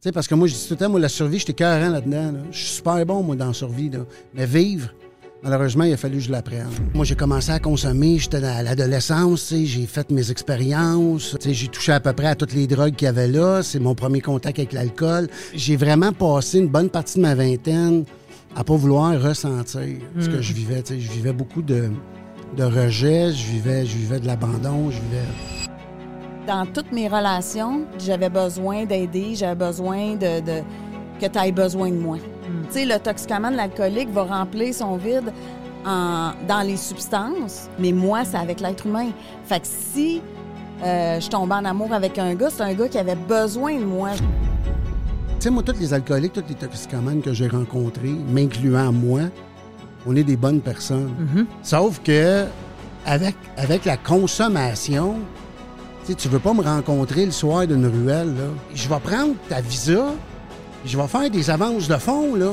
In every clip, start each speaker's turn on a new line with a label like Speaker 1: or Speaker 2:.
Speaker 1: sais, parce que moi, je dis tout le temps, moi, la survie, j'étais carré là-dedans. là. Je suis super bon, moi, dans la survie. Là. Mais vivre, malheureusement, il a fallu que je l'apprenne. Moi, j'ai commencé à consommer, j'étais à l'adolescence, j'ai fait mes expériences. J'ai touché à peu près à toutes les drogues qu'il y avait là. C'est mon premier contact avec l'alcool. J'ai vraiment passé une bonne partie de ma vingtaine à pas vouloir ressentir ce que je vivais. tu sais. Je vivais beaucoup de, de rejet, je vivais, je vivais de l'abandon, je vivais...
Speaker 2: Dans toutes mes relations, j'avais besoin d'aider, j'avais besoin de, de- que tu aies besoin de moi. Tu sais, le toxicomane, l'alcoolique va remplir son vide en- dans les substances, mais moi, c'est avec l'être humain. Fait que si euh, je tombais en amour avec un gars, c'est un gars qui avait besoin de moi.
Speaker 1: Tu sais, moi, tous les alcooliques, tous les toxicomanes que j'ai rencontrés, m'incluant moi, on est des bonnes personnes. Sauf que, avec, avec la consommation, tu tu veux pas me rencontrer le soir d'une ruelle, là. Je vais prendre ta visa, je vais faire des avances de fonds, là.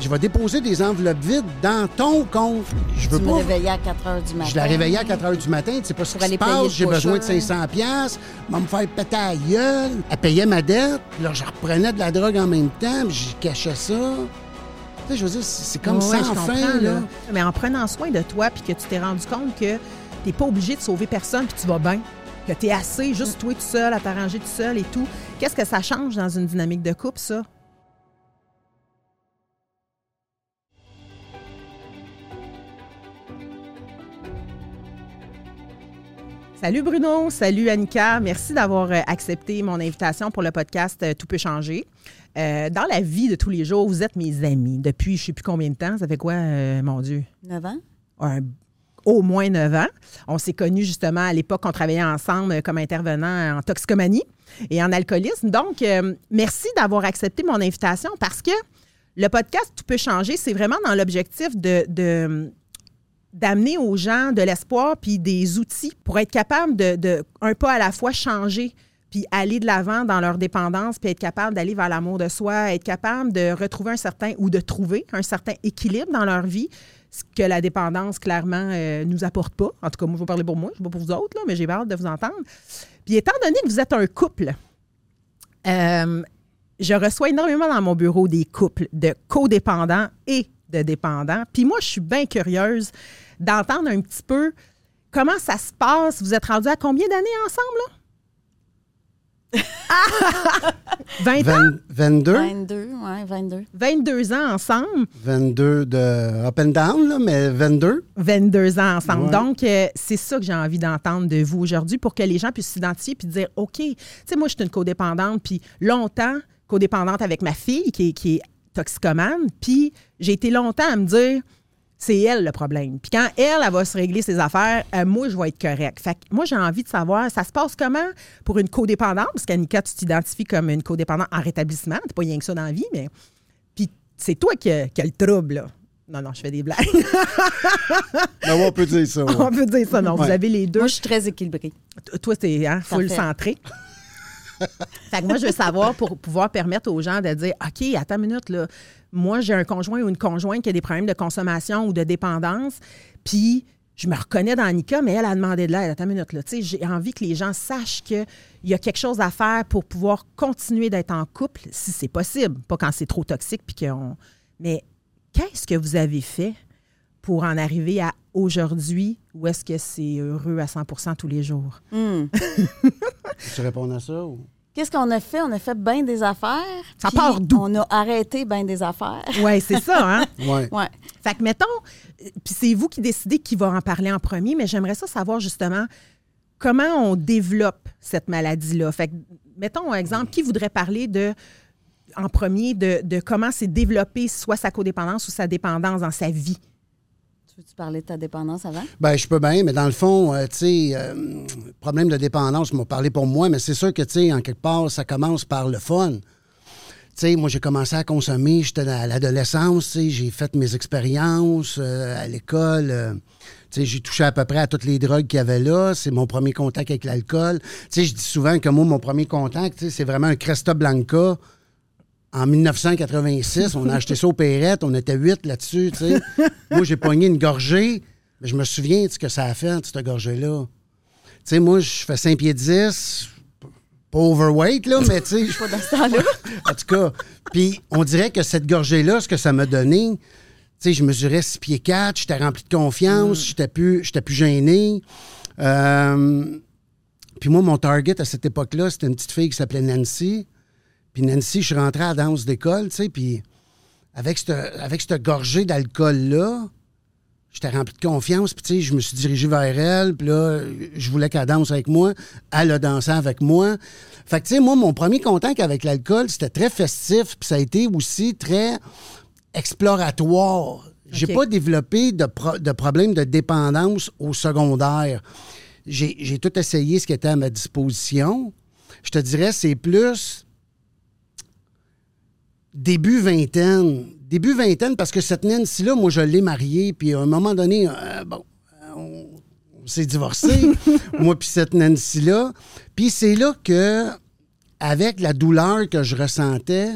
Speaker 1: Je vais déposer des enveloppes vides dans ton compte. Je veux
Speaker 2: Tu me
Speaker 1: pas.
Speaker 2: réveillais à 4 heures du matin.
Speaker 1: Je la réveillais à 4 h du matin, tu sais pas ce qui se passe, j'ai besoin de
Speaker 2: pusher.
Speaker 1: 500 pièces, va me faire péter à la gueule. Elle payait ma dette, puis là, je reprenais de la drogue en même temps, puis j'y cachais ça. Tu sais, je veux dire, c'est comme ça
Speaker 3: je comprends,
Speaker 1: fin, là.
Speaker 3: Mais en prenant soin de toi, puis que tu t'es rendu compte que t'es pas obligé de sauver personne, puis tu vas bien, que tu es assez, juste toi tout seul, à t'arranger tout seul et tout. Qu'est-ce que ça change dans une dynamique de couple, ça? Salut Bruno, salut Annika. Merci d'avoir euh, accepté mon invitation pour le podcast euh, Tout peut changer. Euh, dans la vie de tous les jours, vous êtes mes amis depuis je ne sais plus combien de temps. Ça fait quoi, euh, mon Dieu?
Speaker 2: 9 ans?
Speaker 3: un- au moins 9 ans. On s'est connus justement à l'époque, on travaillait ensemble comme intervenant en toxicomanie et en alcoolisme. Donc, euh, merci d'avoir accepté mon invitation parce que le podcast Tout peut changer, c'est vraiment dans l'objectif de, d'amener aux gens de l'espoir puis des outils pour être capable de, de, un pas à la fois, changer puis aller de l'avant dans leur dépendance, puis être capable d'aller vers l'amour de soi, être capable de retrouver un certain ou de trouver un certain équilibre dans leur vie, ce que la dépendance, clairement, euh, nous apporte pas. En tout cas, moi, je vais parler pour moi, je ne sais pas pour vous autres, mais j'ai hâte de vous entendre. Puis étant donné que vous êtes un couple, euh, je reçois énormément dans mon bureau des couples de codépendants et de dépendants. Puis moi, je suis bien curieuse d'entendre un petit peu comment ça se passe. Vous êtes rendus à combien d'années ensemble? Ah! 20 ans?
Speaker 1: 20 22,
Speaker 2: 22, ouais, 22.
Speaker 3: 22 ans ensemble.
Speaker 1: 22 de up and down, là, mais 22.
Speaker 3: 22 ans ensemble.
Speaker 1: Ouais.
Speaker 3: Donc, euh, c'est ça que j'ai envie d'entendre de vous aujourd'hui pour que les gens puissent s'identifier puis dire OK, tu sais, moi, je suis une codépendante, puis longtemps, codépendante avec ma fille qui est, qui est toxicomane, puis j'ai été longtemps à me dire c'est elle le problème. Puis quand elle, elle va se régler ses affaires, euh, moi, je vais être correct. Fait que moi, j'ai envie de savoir, ça se passe comment pour une codépendante? Parce qu'Annika, tu t'identifies comme une codépendante en rétablissement. T'es pas rien que ça dans la vie, mais. Puis c'est toi qui as, qui as le trouble, là. Non, non, je fais des blagues.
Speaker 1: Ouais, on peut dire ça. ouais.
Speaker 3: On peut dire ça. Non, vous avez les deux.
Speaker 2: Moi, je suis très équilibrée.
Speaker 3: T- Toi, t'es hein, full
Speaker 2: fait.
Speaker 3: centré. fait que moi, je veux savoir pour pouvoir permettre aux gens de dire OK, attends une minute, là. Moi, j'ai un conjoint ou une conjointe qui a des problèmes de consommation ou de dépendance, puis je me reconnais dans Annika, mais elle a demandé de l'aide. Attends une minute, là. Tu sais, j'ai envie que les gens sachent qu'il y a quelque chose à faire pour pouvoir continuer d'être en couple, si c'est possible. Pas quand c'est trop toxique, puis qu'on. Mais qu'est-ce que vous avez fait pour en arriver à aujourd'hui ou est-ce que c'est heureux à 100% tous les jours?
Speaker 2: Hmm.
Speaker 1: Tu réponds à ça? Ou...
Speaker 2: Qu'est-ce qu'on a fait? On a fait bien des affaires.
Speaker 3: Ça part d'où?
Speaker 2: On a arrêté bien des affaires.
Speaker 3: Oui, c'est ça, hein?
Speaker 1: Ouais.
Speaker 2: Ouais.
Speaker 3: Fait que, mettons, euh, puis c'est vous qui décidez qui va en parler en premier, mais j'aimerais ça savoir justement comment on développe cette maladie-là. Fait que, mettons un exemple, qui voudrait parler de, en premier, de, de comment s'est développé soit sa codépendance ou sa dépendance dans sa vie?
Speaker 2: Tu veux-tu parler de ta dépendance avant?
Speaker 1: Ben, je peux bien, mais dans le fond, euh, tu sais, euh, problème de dépendance, je m'en parlé pour moi, mais c'est sûr que, tu sais, en quelque part, ça commence par le fun. Tu sais, moi, j'ai commencé à consommer, j'étais à l'adolescence, j'ai fait mes expériences euh, à l'école. euh, j'ai touché à peu près à toutes les drogues qu'il y avait là. C'est mon premier contact avec l'alcool. Je dis souvent que moi, mon premier contact, c'est vraiment un Cresta Blanca. En 1986, on a acheté ça au Perrette, on était huit là-dessus, tu sais. moi, j'ai pogné une gorgée, mais je me souviens de ce que ça a fait, cette gorgée-là. Tu sais, moi, je fais 5 pieds 10, pas overweight, là, mais tu sais, je-
Speaker 2: Pas dans ce temps-là.
Speaker 1: en tout cas, puis on dirait que cette gorgée-là, ce que ça m'a donné, tu sais, je mesurais 6 pieds 4, j'étais rempli de confiance, j'étais plus, j'étais plus gêné. Euh, puis moi, mon target à cette époque-là, c'était une petite fille qui s'appelait Nancy. Puis Nancy, je suis rentré à la danse d'école, tu sais, puis avec cette, avec cette gorgée d'alcool-là, j'étais rempli de confiance, puis tu sais, je me suis dirigé vers elle, puis là, je voulais qu'elle danse avec moi. Elle a dansé avec moi. Fait que, tu sais, moi, mon premier contact avec l'alcool, c'était très festif, puis ça a été aussi très exploratoire. J'ai
Speaker 3: OK.
Speaker 1: pas développé de, pro- de problème de dépendance au secondaire. J'ai j'ai tout essayé ce qui était à ma disposition. Je te dirais, c'est plus début vingtaine. Début vingtaine, parce que cette Nancy-là, moi, je l'ai mariée, puis à un moment donné, euh, bon, euh, on, on s'est divorcés, moi puis cette Nancy-là. Puis c'est là que, avec la douleur que je ressentais,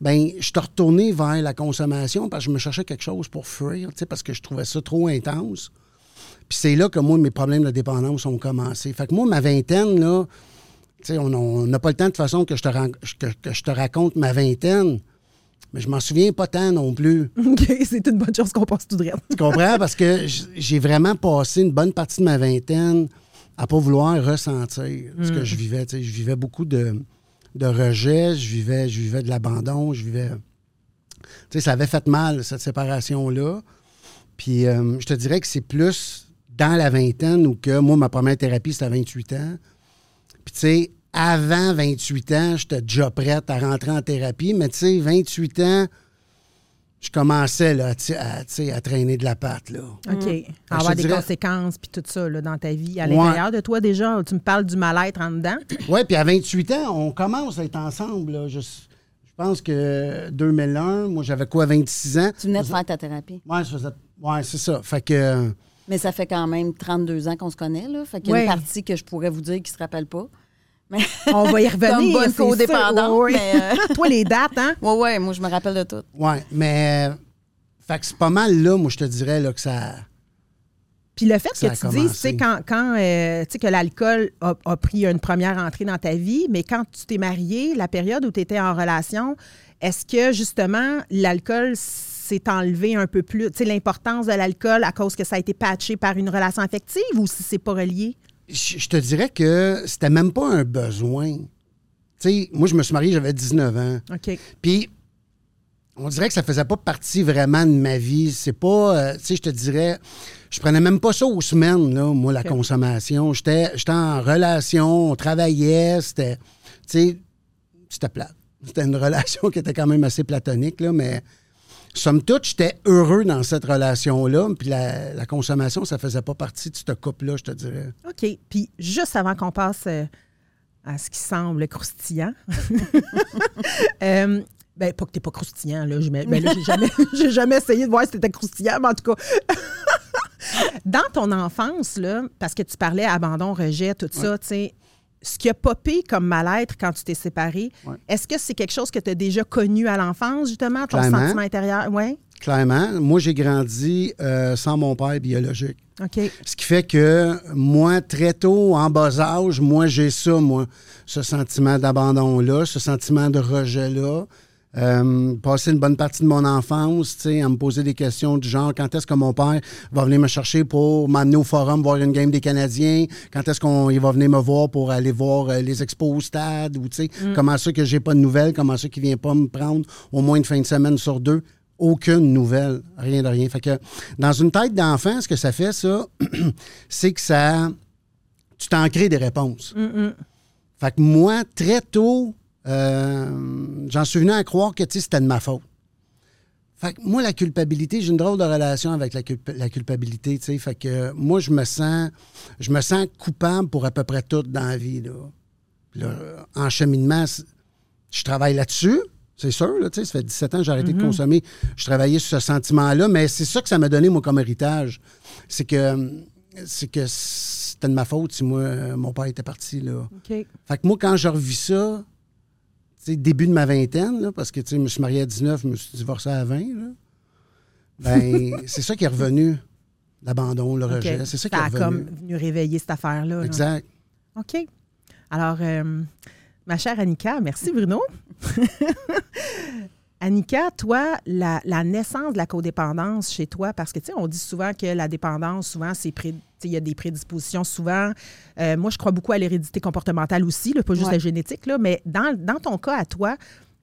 Speaker 1: ben, je suis retourné vers la consommation parce que je me cherchais quelque chose pour fuir, tu sais, parce que je trouvais ça trop intense. Puis c'est là que moi, mes problèmes de dépendance ont commencé. Fait que moi, ma vingtaine, là, tu sais, on n'a pas le temps de toute façon que je te, que je te raconte ma vingtaine, mais je m'en souviens pas tant non plus.
Speaker 3: OK, c'est une bonne chose qu'on passe tout droit.
Speaker 1: Tu comprends? Parce que j'ai vraiment passé une bonne partie de ma vingtaine à pas vouloir ressentir ce que je vivais. Tu sais, je vivais beaucoup de, de rejet, je vivais, je vivais de l'abandon, je vivais. Tu sais, ça avait fait mal, cette séparation-là. Puis euh, je te dirais que c'est plus dans la vingtaine où que moi, ma première thérapie, c'était à 28 ans. Puis tu sais, avant 28 ans, j'étais déjà prête à rentrer en thérapie, mais tu sais, 28 ans, je commençais là, à, à, tu sais, à traîner de la patte. Là.
Speaker 3: OK.
Speaker 1: je
Speaker 3: Avoir
Speaker 1: te
Speaker 3: des
Speaker 1: dirais-
Speaker 3: conséquences puis tout ça là, dans ta vie. À
Speaker 1: Ouais.
Speaker 3: l'intérieur de toi, déjà, tu me parles du mal-être en dedans.
Speaker 1: Oui, puis à 28 ans, on commence à être ensemble. là. Je, je pense que 2001, moi j'avais quoi, 26 ans?
Speaker 2: Tu venais de faire ta thérapie.
Speaker 1: Ouais, je faisais- ouais, c'est ça. Fait que. euh,
Speaker 2: Mais ça fait quand même 32 ans qu'on se connaît, là. Fait qu'il y a
Speaker 3: Ouais.
Speaker 2: une partie que je pourrais vous dire qui se rappelle pas.
Speaker 3: On va y revenir.
Speaker 2: Comme bonne
Speaker 3: c'est
Speaker 2: codépendante,
Speaker 3: Ouais, ouais.
Speaker 2: mais, euh,
Speaker 3: Toi, les dates, hein?
Speaker 2: ouais, ouais, moi, je me rappelle de tout.
Speaker 1: ouais, mais. euh, fait que c'est pas mal là, moi je te dirais là, que ça.
Speaker 3: Puis le fait que tu dises,
Speaker 1: commencé.
Speaker 3: tu sais, quand, quand euh, tu sais, que l'alcool a, a pris une première entrée dans ta vie, mais quand tu t'es marié, la période où tu étais en relation, est-ce que justement l'alcool s'est enlevé un peu plus, tu sais, l'importance de l'alcool à cause que ça a été patché par une relation affective ou si c'est pas relié?
Speaker 1: Je te dirais que c'était même pas un besoin. Tu sais, moi je me suis marié, j'avais 19 ans.
Speaker 3: OK.
Speaker 1: Puis, on dirait que ça faisait pas partie vraiment de ma vie. C'est pas, euh, tu sais, je te dirais, je prenais même pas ça aux semaines, là, moi, la consommation. J'étais j'étais en relation, on travaillait, c'était, tu sais, c'était plate. C'était une relation qui était quand même assez platonique, là, mais somme toute, j'étais heureux dans cette relation-là. Puis la, la consommation, ça faisait pas partie de ce couple-là, je te dirais.
Speaker 3: OK. Puis juste avant qu'on passe euh, à ce qui semble croustillant, euh, ben, pas que t'es pas croustillant, là. Je ben là, j'ai jamais, j'ai jamais essayé de voir si t'étais croustillant, mais en tout cas. Dans ton enfance, là, parce que tu parlais abandon, rejet, tout ça, tu sais, ce qui a popé comme mal-être quand tu t'es séparé,
Speaker 1: Ouais.
Speaker 3: est-ce que c'est quelque chose que tu as déjà connu à l'enfance, justement, ton
Speaker 1: Clairement.
Speaker 3: sentiment intérieur? Oui.
Speaker 1: Clairement, moi, j'ai grandi euh, sans mon père biologique.
Speaker 3: OK.
Speaker 1: Ce qui fait que moi, très tôt, en bas âge, moi, j'ai ça, moi, ce sentiment d'abandon-là, ce sentiment de rejet-là. Euh, passer une bonne partie de mon enfance, tu sais, à me poser des questions du genre quand est-ce que mon père va venir me chercher pour m'amener au forum voir une game des Canadiens, quand est-ce qu'il va venir me voir pour aller voir euh, les expos au stade, ou tu sais, comment ça que j'ai pas de nouvelles, comment ça qu'il vient pas me prendre au moins une fin de semaine sur deux? Aucune nouvelle, rien de rien. Fait que dans une tête d'enfant, ce que ça fait, ça, c'est que ça. Tu t'en crées des réponses. Fait que moi, très tôt, euh, j'en suis venu à croire que c'était de ma faute. Fait que moi, la culpabilité, j'ai une drôle de relation avec la, culp- la culpabilité, tu sais. Fait que moi, je me sens je me sens coupable pour à peu près tout dans la vie, là. En cheminement, je travaille là-dessus, c'est sûr, là. Ça fait 17 ans que j'ai arrêté de consommer. Je travaillais sur ce sentiment-là, mais c'est ça que ça m'a donné, moi, comme héritage. C'est que c'est que c'était de ma faute si moi, mon père était parti, là. Fait que moi, quand je revis ça, début de ma vingtaine, là, parce que je me suis marié à 19, je me suis divorcé à 20, là, ben, c'est ça qui est revenu, l'abandon, le rejet. C'est ça qui
Speaker 3: Ça
Speaker 1: est
Speaker 3: a
Speaker 1: revenu.
Speaker 3: comme venu réveiller cette affaire-là. là.
Speaker 1: Exact.
Speaker 3: OK. Alors, euh, Ma chère Annika, merci Bruno. Annika, toi, la, naissance de la codépendance chez toi, parce que, tu sais, on dit souvent que la dépendance, souvent, c'est il y a des prédispositions souvent. Euh, moi, je crois beaucoup à l'hérédité comportementale aussi, pas juste la génétique, là, mais dans, dans ton cas, à toi,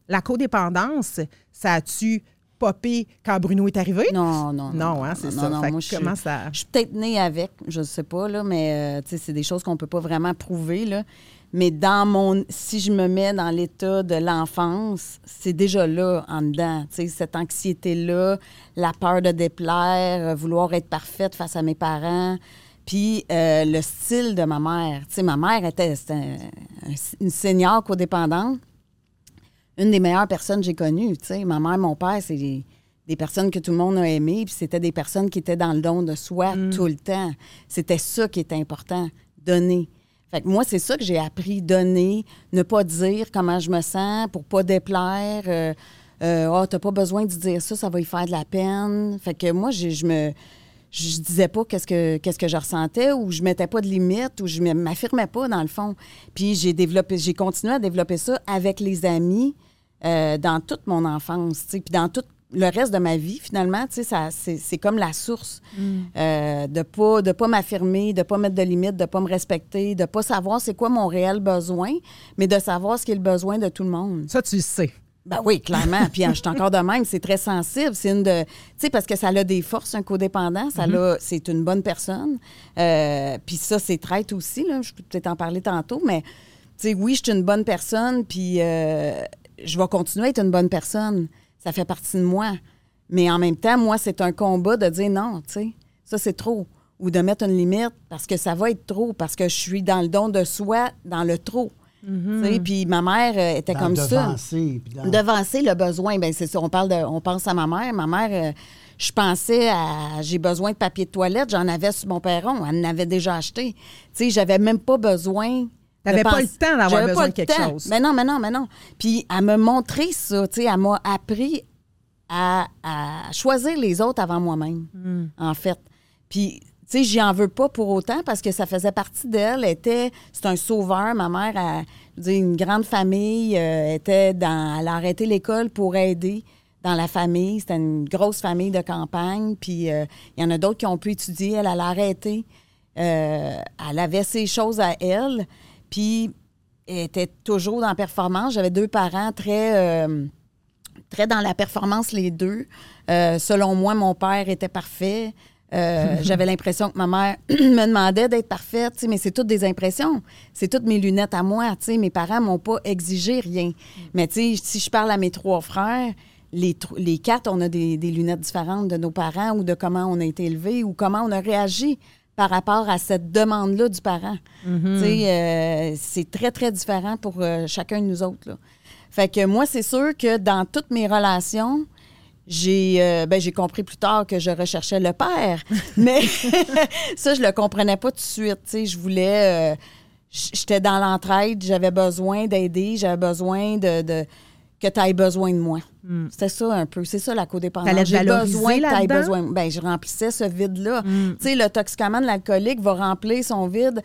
Speaker 3: la codépendance, ça a-tu popé quand Bruno est arrivé?
Speaker 2: Non, non.
Speaker 3: Non, hein, c'est ça. moi, je comment ça.
Speaker 2: Je suis peut-être née avec, je ne sais pas, là, mais euh, c'est des choses qu'on ne peut pas vraiment prouver. Là. Mais dans mon. Si je me mets dans l'état de l'enfance, c'est déjà là en dedans. Cette anxiété-là, la peur de déplaire, vouloir être parfaite face à mes parents. Puis euh, le style de ma mère. sais, ma mère était, une senior codépendante une des meilleures personnes que j'ai connues. sais. Ma mère, mon père, c'est des, personnes que tout le monde a aimées, puis c'était des personnes qui étaient dans le don de soi mm. tout le temps. C'était ça qui était important, donner. Fait que moi, c'est ça que j'ai appris, donner, ne pas dire comment je me sens pour pas déplaire. Euh, euh, oh, t'as pas besoin de dire ça, ça va y faire de la peine. Fait que moi, je me je disais pas qu'est-ce que qu'est-ce que je ressentais ou je mettais pas de limite ou je m'affirmais pas dans le fond. Puis j'ai développé j'ai continué à développer ça avec les amis euh, dans toute mon enfance, puis dans tout le reste de ma vie, finalement, c'est comme la source mm. euh, de pas de pas m'affirmer, de pas mettre de limites, de pas me respecter, de pas savoir c'est quoi mon réel besoin, mais de savoir ce qui est le besoin de tout le monde.
Speaker 3: Ça, tu sais.
Speaker 2: Ben oui, clairement. Puis hein, je suis encore de même, c'est très sensible. C'est une de. Tu sais, parce que ça a des forces, un codépendant. Ça mm-hmm. C'est une bonne personne. Euh, puis ça, c'est traite aussi. Là. Je peux peut-être en parler tantôt, mais tu sais, oui, je suis une bonne personne. Puis je vais continuer à être une bonne personne. Ça fait partie de moi. Mais en même temps, moi, c'est un combat de dire non, tu sais, ça, c'est trop. Ou de mettre une limite parce que ça va être trop, parce que je suis dans le don de soi, dans le trop. Mm-hmm. Puis ma mère euh, était comme ça. Devancer le besoin. Ben c'est ça. On parle de, on pense à ma mère. Ma mère, euh, je pensais à, j'ai besoin de papier de toilette. J'en avais sur mon perron. Elle en avait déjà acheté. Tu sais, j'avais même pas besoin
Speaker 3: n'avais pas le temps d'avoir besoin de quelque chose.
Speaker 2: Mais non, mais non, mais non. Puis elle m'a montré ça, tu sais, elle m'a appris à, choisir les autres avant moi-même, hmm. en fait. Puis, tu sais, j'y en veux pas pour autant parce que ça faisait partie d'elle. était, c'est un sauveur. Ma mère a, une grande famille, euh, était dans, elle a arrêté l'école pour aider dans la famille. C'était une grosse famille de campagne. Puis, euh, il y en a d'autres qui ont pu étudier. Elle, elle a arrêté. Euh, elle avait ses choses à elle. Puis, elle était toujours dans la performance. J'avais deux parents très, euh, très dans la performance, les deux. Euh, selon moi, mon père était parfait. Euh, j'avais l'impression que ma mère me demandait d'être parfaite, mais c'est toutes des impressions. C'est toutes mes lunettes à moi. Mes parents m'ont pas exigé rien. Mais si je parle à mes trois frères, les, les quatre, on a des, des, lunettes différentes de nos parents ou de comment on a été élevés ou comment on a réagi par rapport à cette demande-là du parent. Mm-hmm. Euh, c'est très, très différent pour euh, chacun de nous autres. Là. Fait que moi, c'est sûr que dans toutes mes relations, j'ai euh, ben, compris plus tard que je recherchais le père. mais ça, je le comprenais pas tout de suite. Je voulais. J'étais dans l'entraide, j'avais besoin d'aider, j'avais besoin de que tu aies besoin de moi. Hmm. C'était ça un peu. C'est ça la codépendance.
Speaker 3: J'ai besoin que tu besoin.
Speaker 2: Ben, je remplissais ce vide-là. Hmm. Tu sais, le toxicomane, l'alcoolique va remplir son vide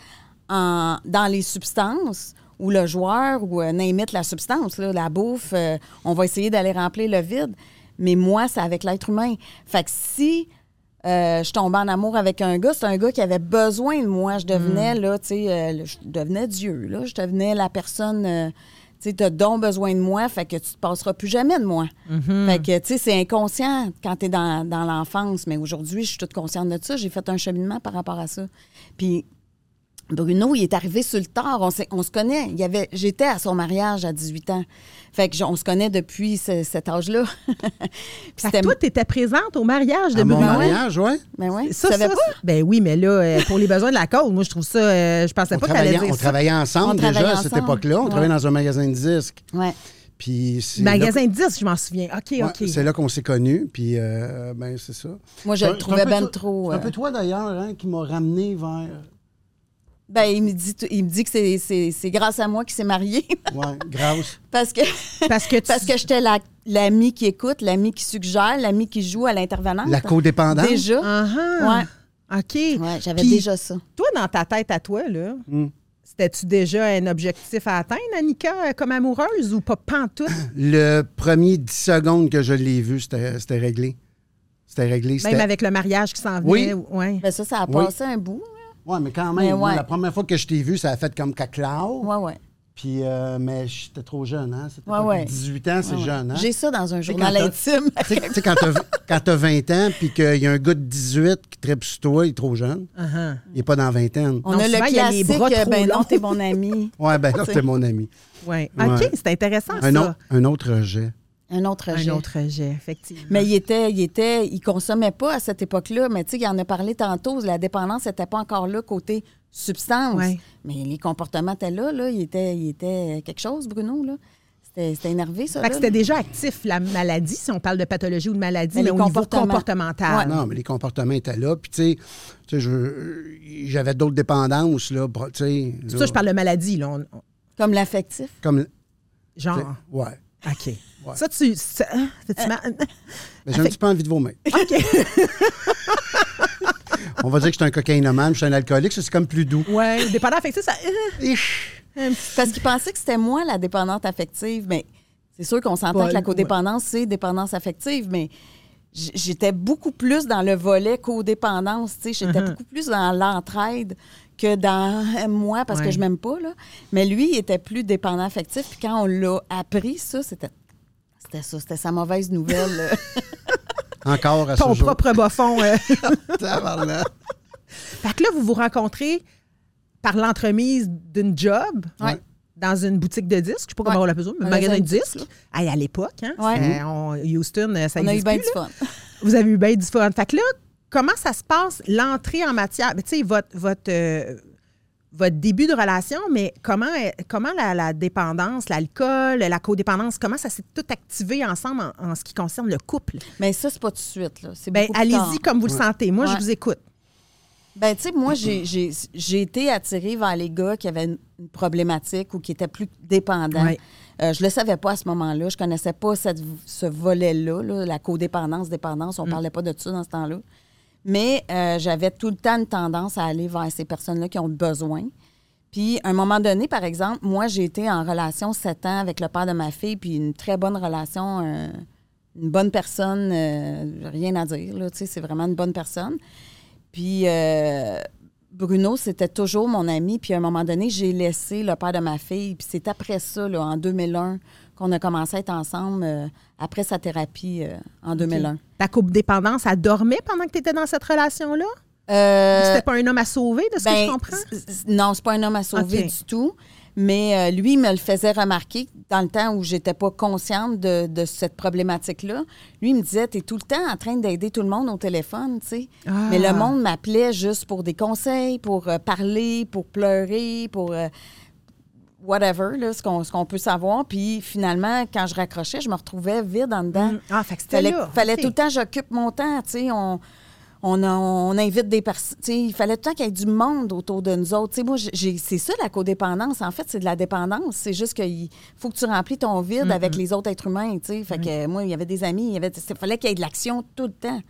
Speaker 2: en, dans les substances ou le joueur ou euh, la substance, là, la bouffe. Euh, on va essayer d'aller remplir le vide. Mais moi, c'est avec l'être humain. Fait que si euh, je tombais en amour avec un gars, c'est un gars qui avait besoin de moi. Je devenais, hmm. là, tu sais, euh, je devenais Dieu, là. Je devenais la personne tu as donc besoin de moi, fait que tu te passeras plus jamais de moi. Mm-hmm. Fait que, tu sais, c'est inconscient quand tu es dans, dans l'enfance. Mais aujourd'hui, je suis toute consciente de ça. J'ai fait un cheminement par rapport à ça. Puis Bruno, il est arrivé sur le tard. On, on se connaît. Il y avait, j'étais à son mariage à 18 ans. Fait que on se connaît depuis cet âge-là.
Speaker 3: toi, tu étais présente au mariage de
Speaker 1: Bruno. mon mariage, oui.
Speaker 2: Ben ouais.
Speaker 3: Ça, ça, pas? Ben oui, mais là, euh, pour les besoins de la cause, moi, je trouve ça. Euh, je pensais pas qu'elle allait dire
Speaker 1: On travaillait ensemble déjà à cette époque-là. On travaillait dans un magasin de disques.
Speaker 2: Oui.
Speaker 1: Puis
Speaker 3: magasin de disques, je m'en souviens. OK, OK.
Speaker 1: C'est là qu'on s'est connus, puis euh, ben c'est ça.
Speaker 2: Moi, je le trouvais ben trop.
Speaker 1: C'est un peu toi, d'ailleurs, hein, qui m'a ramené vers
Speaker 2: ben, il me dit, il me dit que c'est grâce à moi qu'il s'est marié.
Speaker 1: oui, grâce.
Speaker 2: Parce que, parce que, parce que j'étais l'ami qui écoute, l'ami qui suggère, l'ami qui joue à l'intervenant.
Speaker 1: La codépendance.
Speaker 2: Déjà.
Speaker 3: Uh -huh.
Speaker 2: Ouais.
Speaker 3: OK.
Speaker 2: Ouais, j'avais déjà ça.
Speaker 3: Toi, dans ta tête à toi, là, hmm. C'était-tu déjà un objectif à atteindre, Annika, euh, comme amoureuse ou pas pantoute?
Speaker 1: Le premier 10 secondes que je l'ai vu, c'était c'était réglé. C'était réglé.
Speaker 3: Même avec le mariage qui s'en
Speaker 1: Oui.
Speaker 3: venait? Ouais.
Speaker 2: Ben ça, ça a
Speaker 1: Oui.
Speaker 2: passé un bout.
Speaker 1: Ouais, mais quand
Speaker 2: Mais
Speaker 1: même, moi, la première fois que je t'ai vu, ça a fait comme caclao.
Speaker 2: Ouais, ouais.
Speaker 1: Puis, euh, mais j'étais trop jeune, hein? C'était
Speaker 2: Ouais, ouais.
Speaker 1: 18 ans, c'est
Speaker 2: Ouais, ouais.
Speaker 1: jeune, hein?
Speaker 2: J'ai ça dans un journal intime.
Speaker 1: Tu sais- quand t'as quand t'as 20 ans, puis qu'il y a un gars de 18 qui tripe sur toi, il est trop jeune.
Speaker 3: Uh-huh.
Speaker 1: Il n'est pas dans la vingtaine.
Speaker 2: On
Speaker 3: Non,
Speaker 2: a
Speaker 3: souvent,
Speaker 2: le
Speaker 3: a les
Speaker 2: classique,
Speaker 3: bras trop
Speaker 2: ben non, t'es mon ami.
Speaker 1: Ouais, ben
Speaker 2: sais.
Speaker 1: c'était mon ami.
Speaker 3: Ouais.
Speaker 1: Ouais.
Speaker 3: OK, c'est intéressant,
Speaker 1: Un,
Speaker 3: ça.
Speaker 1: autre- un autre jet.
Speaker 2: Un autre
Speaker 3: Un
Speaker 2: jet.
Speaker 3: autre jet, effectivement.
Speaker 2: Mais il était, il était, il consommait pas à cette époque-là. Mais tu sais, il en a parlé tantôt. La dépendance n'était pas encore là côté substance.
Speaker 3: Ouais.
Speaker 2: Mais les comportements étaient là, là. Il était, il était quelque chose, Bruno, là. C'était, énervé, ça.
Speaker 3: Fait que
Speaker 2: là.
Speaker 3: c'était déjà actif, la maladie, si on parle de pathologie ou de maladie,
Speaker 2: Mais
Speaker 3: mais,
Speaker 2: les
Speaker 3: au niveau
Speaker 2: comportements.
Speaker 3: comportemental.
Speaker 1: Non, mais les comportements étaient là. Puis, tu sais, tu sais, je- j'avais d'autres dépendances, là. pour- Tu sais.
Speaker 3: C'est ça, je parle de maladie, là. on- on-
Speaker 2: Comme l'affectif.
Speaker 1: Comme.
Speaker 3: genre.
Speaker 1: Ouais.
Speaker 3: OK.
Speaker 1: Ouais.
Speaker 3: Ça, tu. ça- hein, mal?
Speaker 1: Mais j'ai un petit peu envie de vomir.
Speaker 3: OK.
Speaker 1: On va dire que je suis un cocaïnomane, je suis un alcoolique, ça, c'est comme plus doux.
Speaker 3: ouais, dépendant affectif, ça. euh,
Speaker 1: Ich.
Speaker 2: Parce qu'il pensait que c'était moi la dépendante affective. Mais c'est sûr qu'on s'entend que la codépendance, c'est dépendance affective. Mais j'étais beaucoup plus dans le volet codépendance. tu sais. J'étais
Speaker 3: Uh-huh.
Speaker 2: beaucoup plus dans l'entraide que dans euh, moi parce
Speaker 3: Ouais.
Speaker 2: que je m'aime pas. Là. Mais lui, il était plus dépendant affectif. Puis quand on l'a appris, ça, c'était. C'était ça, c'était sa mauvaise nouvelle. là.
Speaker 1: Encore à ce
Speaker 3: ton
Speaker 1: jour.
Speaker 3: propre bas fond. euh.
Speaker 1: Tabarnak.
Speaker 3: fait que là, vous vous rencontrez par l'entremise d'une job
Speaker 2: Ouais.
Speaker 3: dans une boutique de disques. Je sais pas comment
Speaker 2: Ouais.
Speaker 3: on l'appelle ça, mais un
Speaker 2: Magasin
Speaker 3: de
Speaker 2: disques,
Speaker 3: disques. Hey, à l'époque, hein?
Speaker 2: Ouais.
Speaker 3: on- Houston, euh, ça
Speaker 2: on a eu bien
Speaker 3: plus,
Speaker 2: du fun.
Speaker 3: Vous avez eu bien du fun. Fait que là, comment ça se passe, l'entrée en matière? Tu sais, votre, votre, euh, votre début de relation, mais comment, euh, comment la, la dépendance, l'alcool, la codépendance, comment ça s'est tout activé ensemble en, en ce qui concerne le couple?
Speaker 2: Mais ça, c'est pas tout de suite.
Speaker 3: Ben, allez-y comme vous le sentez. Moi, je vous écoute.
Speaker 2: Ben, tu sais, moi, j'ai- j'ai j'ai été attirée vers les gars qui avaient une, une problématique ou qui étaient plus dépendants.
Speaker 3: Ouais.
Speaker 2: Euh, je le savais pas à ce moment-là. Je connaissais pas cette- ce volet-là, là, la codépendance, dépendance.
Speaker 3: Mm.
Speaker 2: On parlait pas de ça dans ce temps-là. Mais euh, j'avais tout le temps une tendance à aller vers ces personnes-là qui ont besoin. Puis, à un moment donné, par exemple, moi, j'ai été en relation sept ans avec le père de ma fille, puis une très bonne relation, une bonne personne, euh, rien à dire, là, tu c'est vraiment une bonne personne. Puis euh, Bruno, c'était toujours mon ami. Puis à un moment donné, j'ai laissé le père de ma fille. Puis c'est après ça, là, en 2001, qu'on a commencé à être ensemble, euh, après sa thérapie euh, en 2001.
Speaker 3: Ta couple dépendance, elle dormait pendant que tu étais dans cette relation-là?
Speaker 2: Euh,
Speaker 3: C'était pas un homme à sauver, de ce que
Speaker 2: ben,
Speaker 3: je comprends?
Speaker 2: Non, c'est pas un homme à sauver du tout. Mais euh, lui, il me le faisait remarquer dans le temps où j'étais pas consciente de, de cette problématique-là. Lui, il me disait, tu es tout le temps en train d'aider tout le monde au téléphone, tu sais.
Speaker 3: Ah.
Speaker 2: Mais le monde m'appelait juste pour des conseils, pour euh, parler, pour pleurer, pour whatever, là, ce qu'on ce qu'on peut savoir. Puis finalement, quand je raccrochais, je me retrouvais vide en dedans.
Speaker 3: Mm. Ah, fait que c'était
Speaker 2: Fallait,
Speaker 3: là.
Speaker 2: fallait tout le temps, j'occupe mon temps, tu sais, on, on, a- on invite des personnes, tu sais, il fallait tout le temps qu'il y ait du monde autour de nous autres. Tu sais, moi, c'est ça la codépendance, en fait, c'est de la dépendance. C'est juste qu'il faut que tu remplis ton vide avec les autres êtres humains, tu sais. Fait que moi, il y avait des amis, il y avait, il fallait qu'il y ait de l'action tout le temps.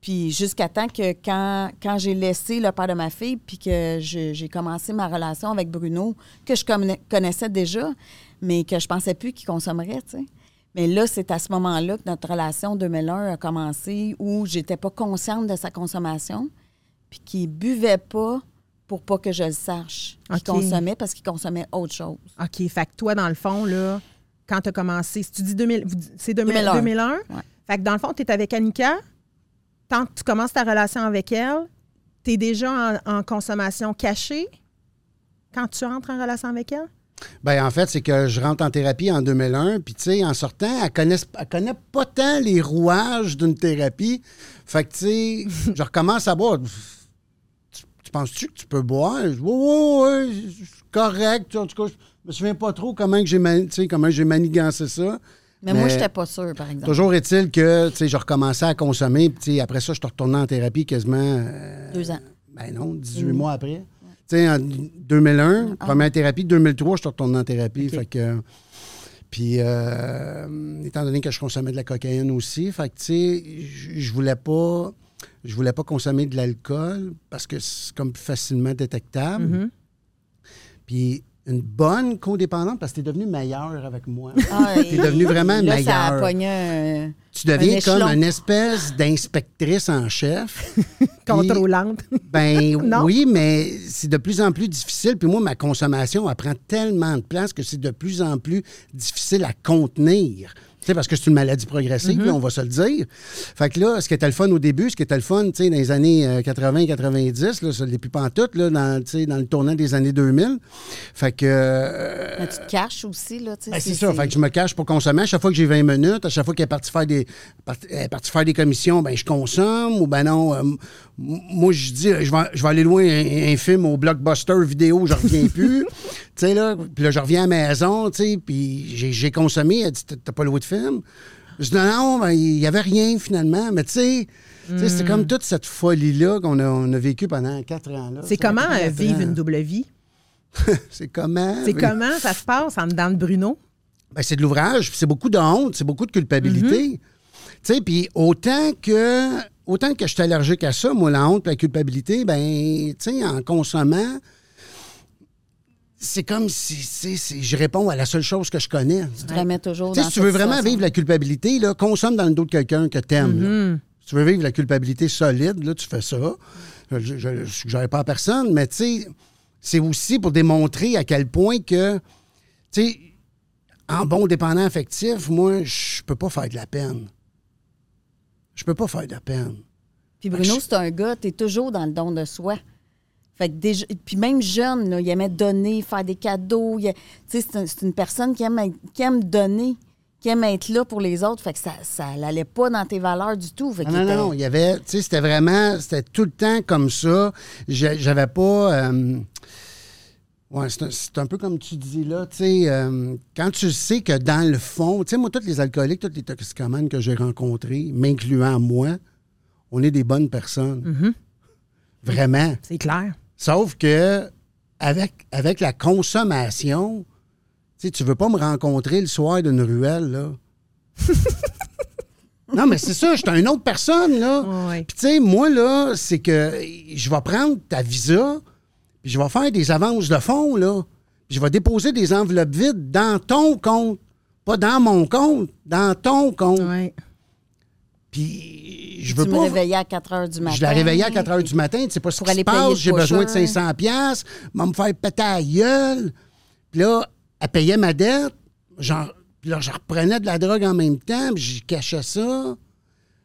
Speaker 2: Puis jusqu'à temps que quand, quand j'ai laissé le père de ma fille, puis que j'ai commencé ma relation avec Bruno, que je conna- connaissais déjà, mais que je pensais plus qu'il consommerait, tu sais. Mais là, c'est à ce moment-là que notre relation 2001 a commencé, où j'étais pas consciente de sa consommation, puis qu'il buvait pas pour pas que je le sache. qu'il
Speaker 3: OK.
Speaker 2: consommait parce qu'il consommait autre chose.
Speaker 3: OK. Fait que toi, dans le fond, là, quand tu as commencé, si tu dis 2000, vous dites- c'est 2000
Speaker 2: 2001.
Speaker 3: 2001,
Speaker 2: Ouais.
Speaker 3: fait que dans le fond, tu es avec Annika? Tant que tu commences ta relation avec elle, tu es déjà en, en consommation cachée quand tu entres en relation avec elle?
Speaker 1: Ben, en fait, c'est que je rentre en thérapie en 2001, puis tu sais, en sortant, elle connaît, elle connaît pas tant les rouages d'une thérapie. Fait que, tu sais, je recommence à boire. Tu, tu penses-tu que tu peux boire? Oui, oui, oui, correct. En tout cas, je me souviens pas trop j'ai comment j'ai manigancé ça.
Speaker 2: Mais, moi,
Speaker 1: Mais-
Speaker 2: j'étais pas sûre, par exemple.
Speaker 1: Toujours est-il que, tu sais, je recommençais à consommer, puis après ça, je suis retourné en thérapie quasiment... euh,
Speaker 2: Deux ans.
Speaker 1: ben non, 18 mois après. Tu sais, en 2001,
Speaker 2: Ah.
Speaker 1: première thérapie. 2003, je suis retourné en thérapie. Fait que. Puis, euh, étant donné que je consommais de la cocaïne aussi, fait que, tu sais, je je voulais pas. Je voulais pas consommer de l'alcool parce que c'est comme plus facilement détectable.
Speaker 3: Mhm.
Speaker 1: Puis une bonne codépendante parce que tu es devenu meilleur avec moi.
Speaker 2: Ah,
Speaker 1: tu es devenu vraiment
Speaker 2: là, Ça a
Speaker 1: meilleur.
Speaker 2: pogné un-
Speaker 1: Tu deviens
Speaker 2: un
Speaker 1: comme une espèce d'inspectrice en chef.
Speaker 3: Contrôlante.
Speaker 1: Ben
Speaker 3: Non?
Speaker 1: oui, mais c'est de plus en plus difficile. Puis moi, ma consommation, elle prend tellement de place que c'est de plus en plus difficile à contenir. Sais, parce que c'est une maladie progressive,
Speaker 3: Mm-hmm.
Speaker 1: là, on va se le dire. Fait que là, ce qui était le fun au début, ce qui était le fun, tu sais, dans les années 80-90, là, ça ne l'est plus pantoute, là, dans, dans le tournant des années 2000. Fait que... euh,
Speaker 2: Mais tu te caches aussi, là. tu sais,
Speaker 1: ben, c'est ça. Fait que je me cache pour consommer. À chaque fois que j'ai 20 minutes, à chaque fois qu'elle est partie faire des, part- elle est partie faire des commissions, ben je consomme. Ou ben non, euh, moi, je dis, je vais, je vais aller loin un, un film au blockbuster vidéo, je reviens plus. Tu sais, là. Puis là, je reviens à la maison, tu sais, puis j'ai, consommé. Elle dit, T'as- pas loué de film? Je dis, non, non, ben, il y avait rien finalement. Mais tu sais, sais, c'est comme toute cette folie-là qu'on a, on a vécu pendant quatre ans. là.
Speaker 3: C'est comment vivre une double vie?
Speaker 1: C'est comment?
Speaker 3: C'est comment ça se passe en dedans de Bruno?
Speaker 1: Ben, c'est de l'ouvrage, puis c'est beaucoup de honte, c'est beaucoup de culpabilité. Tu sais, puis autant que autant que je suis allergique à ça, moi, la honte et la culpabilité, ben, tu sais, en consommant, c'est comme si, c'est- c'est- je réponds à la seule chose que je connais.
Speaker 2: Tu te remets toujours
Speaker 1: Tu
Speaker 2: dans
Speaker 1: si tu veux vraiment
Speaker 2: situation.
Speaker 1: vivre la culpabilité, là, consomme dans le dos de quelqu'un que t'aimes. Si tu veux vivre la culpabilité solide, là, tu fais ça. Je ne suggère pas à personne, mais tu sais, c'est aussi pour démontrer à quel point que, tu sais, en bon dépendant affectif, moi, je peux pas faire de la peine. Je peux pas faire de la peine.
Speaker 2: Puis Bruno, c'est un gars, t'es toujours dans le don de soi. Fait que déjà, puis même jeune, là, il aimait donner, faire des cadeaux. il a- Tu sais, c'est un- c'est une personne qui aime, qui aime donner, qui aime être là pour les autres. Fait que ça, ça n'allait pas dans tes valeurs du tout. Fait
Speaker 1: Non, non,
Speaker 2: était-
Speaker 1: non, il y avait, tu sais, c'était vraiment, c'était tout le temps comme ça. J'avais pas. euh, ouais, c'est un, c'est un peu comme tu dis là, tu sais, euh, quand tu sais que dans le fond, tu sais, moi, tous les alcooliques, tous les toxicomanes que j'ai rencontrés, m'incluant moi, on est des bonnes personnes. Vraiment.
Speaker 3: C'est clair.
Speaker 1: Sauf que avec, avec la consommation, tu tu veux pas me rencontrer le soir d'une ruelle, là. non, mais c'est ça, je suis une autre personne, là.
Speaker 3: Ouais.
Speaker 1: Puis, tu sais, moi, là, c'est que je vais prendre ta visa, puis je vais faire des avances de fonds, là. Puis je vais déposer des enveloppes vides dans ton compte. Pas dans mon compte, dans ton compte.
Speaker 3: Ouais.
Speaker 1: Puis, je
Speaker 2: tu
Speaker 1: veux
Speaker 2: me
Speaker 1: pas.
Speaker 2: réveillais à 4 heures du matin.
Speaker 1: Je la réveillais à 4 h du matin. Tu sais pas ce qui se passe. J'ai besoin de
Speaker 2: pocheur.
Speaker 1: 500 pièces. Va me faire péter à la gueule. Puis là, elle payait ma dette. Genre, puis là, je reprenais de la drogue en même temps. Puis je cachais ça.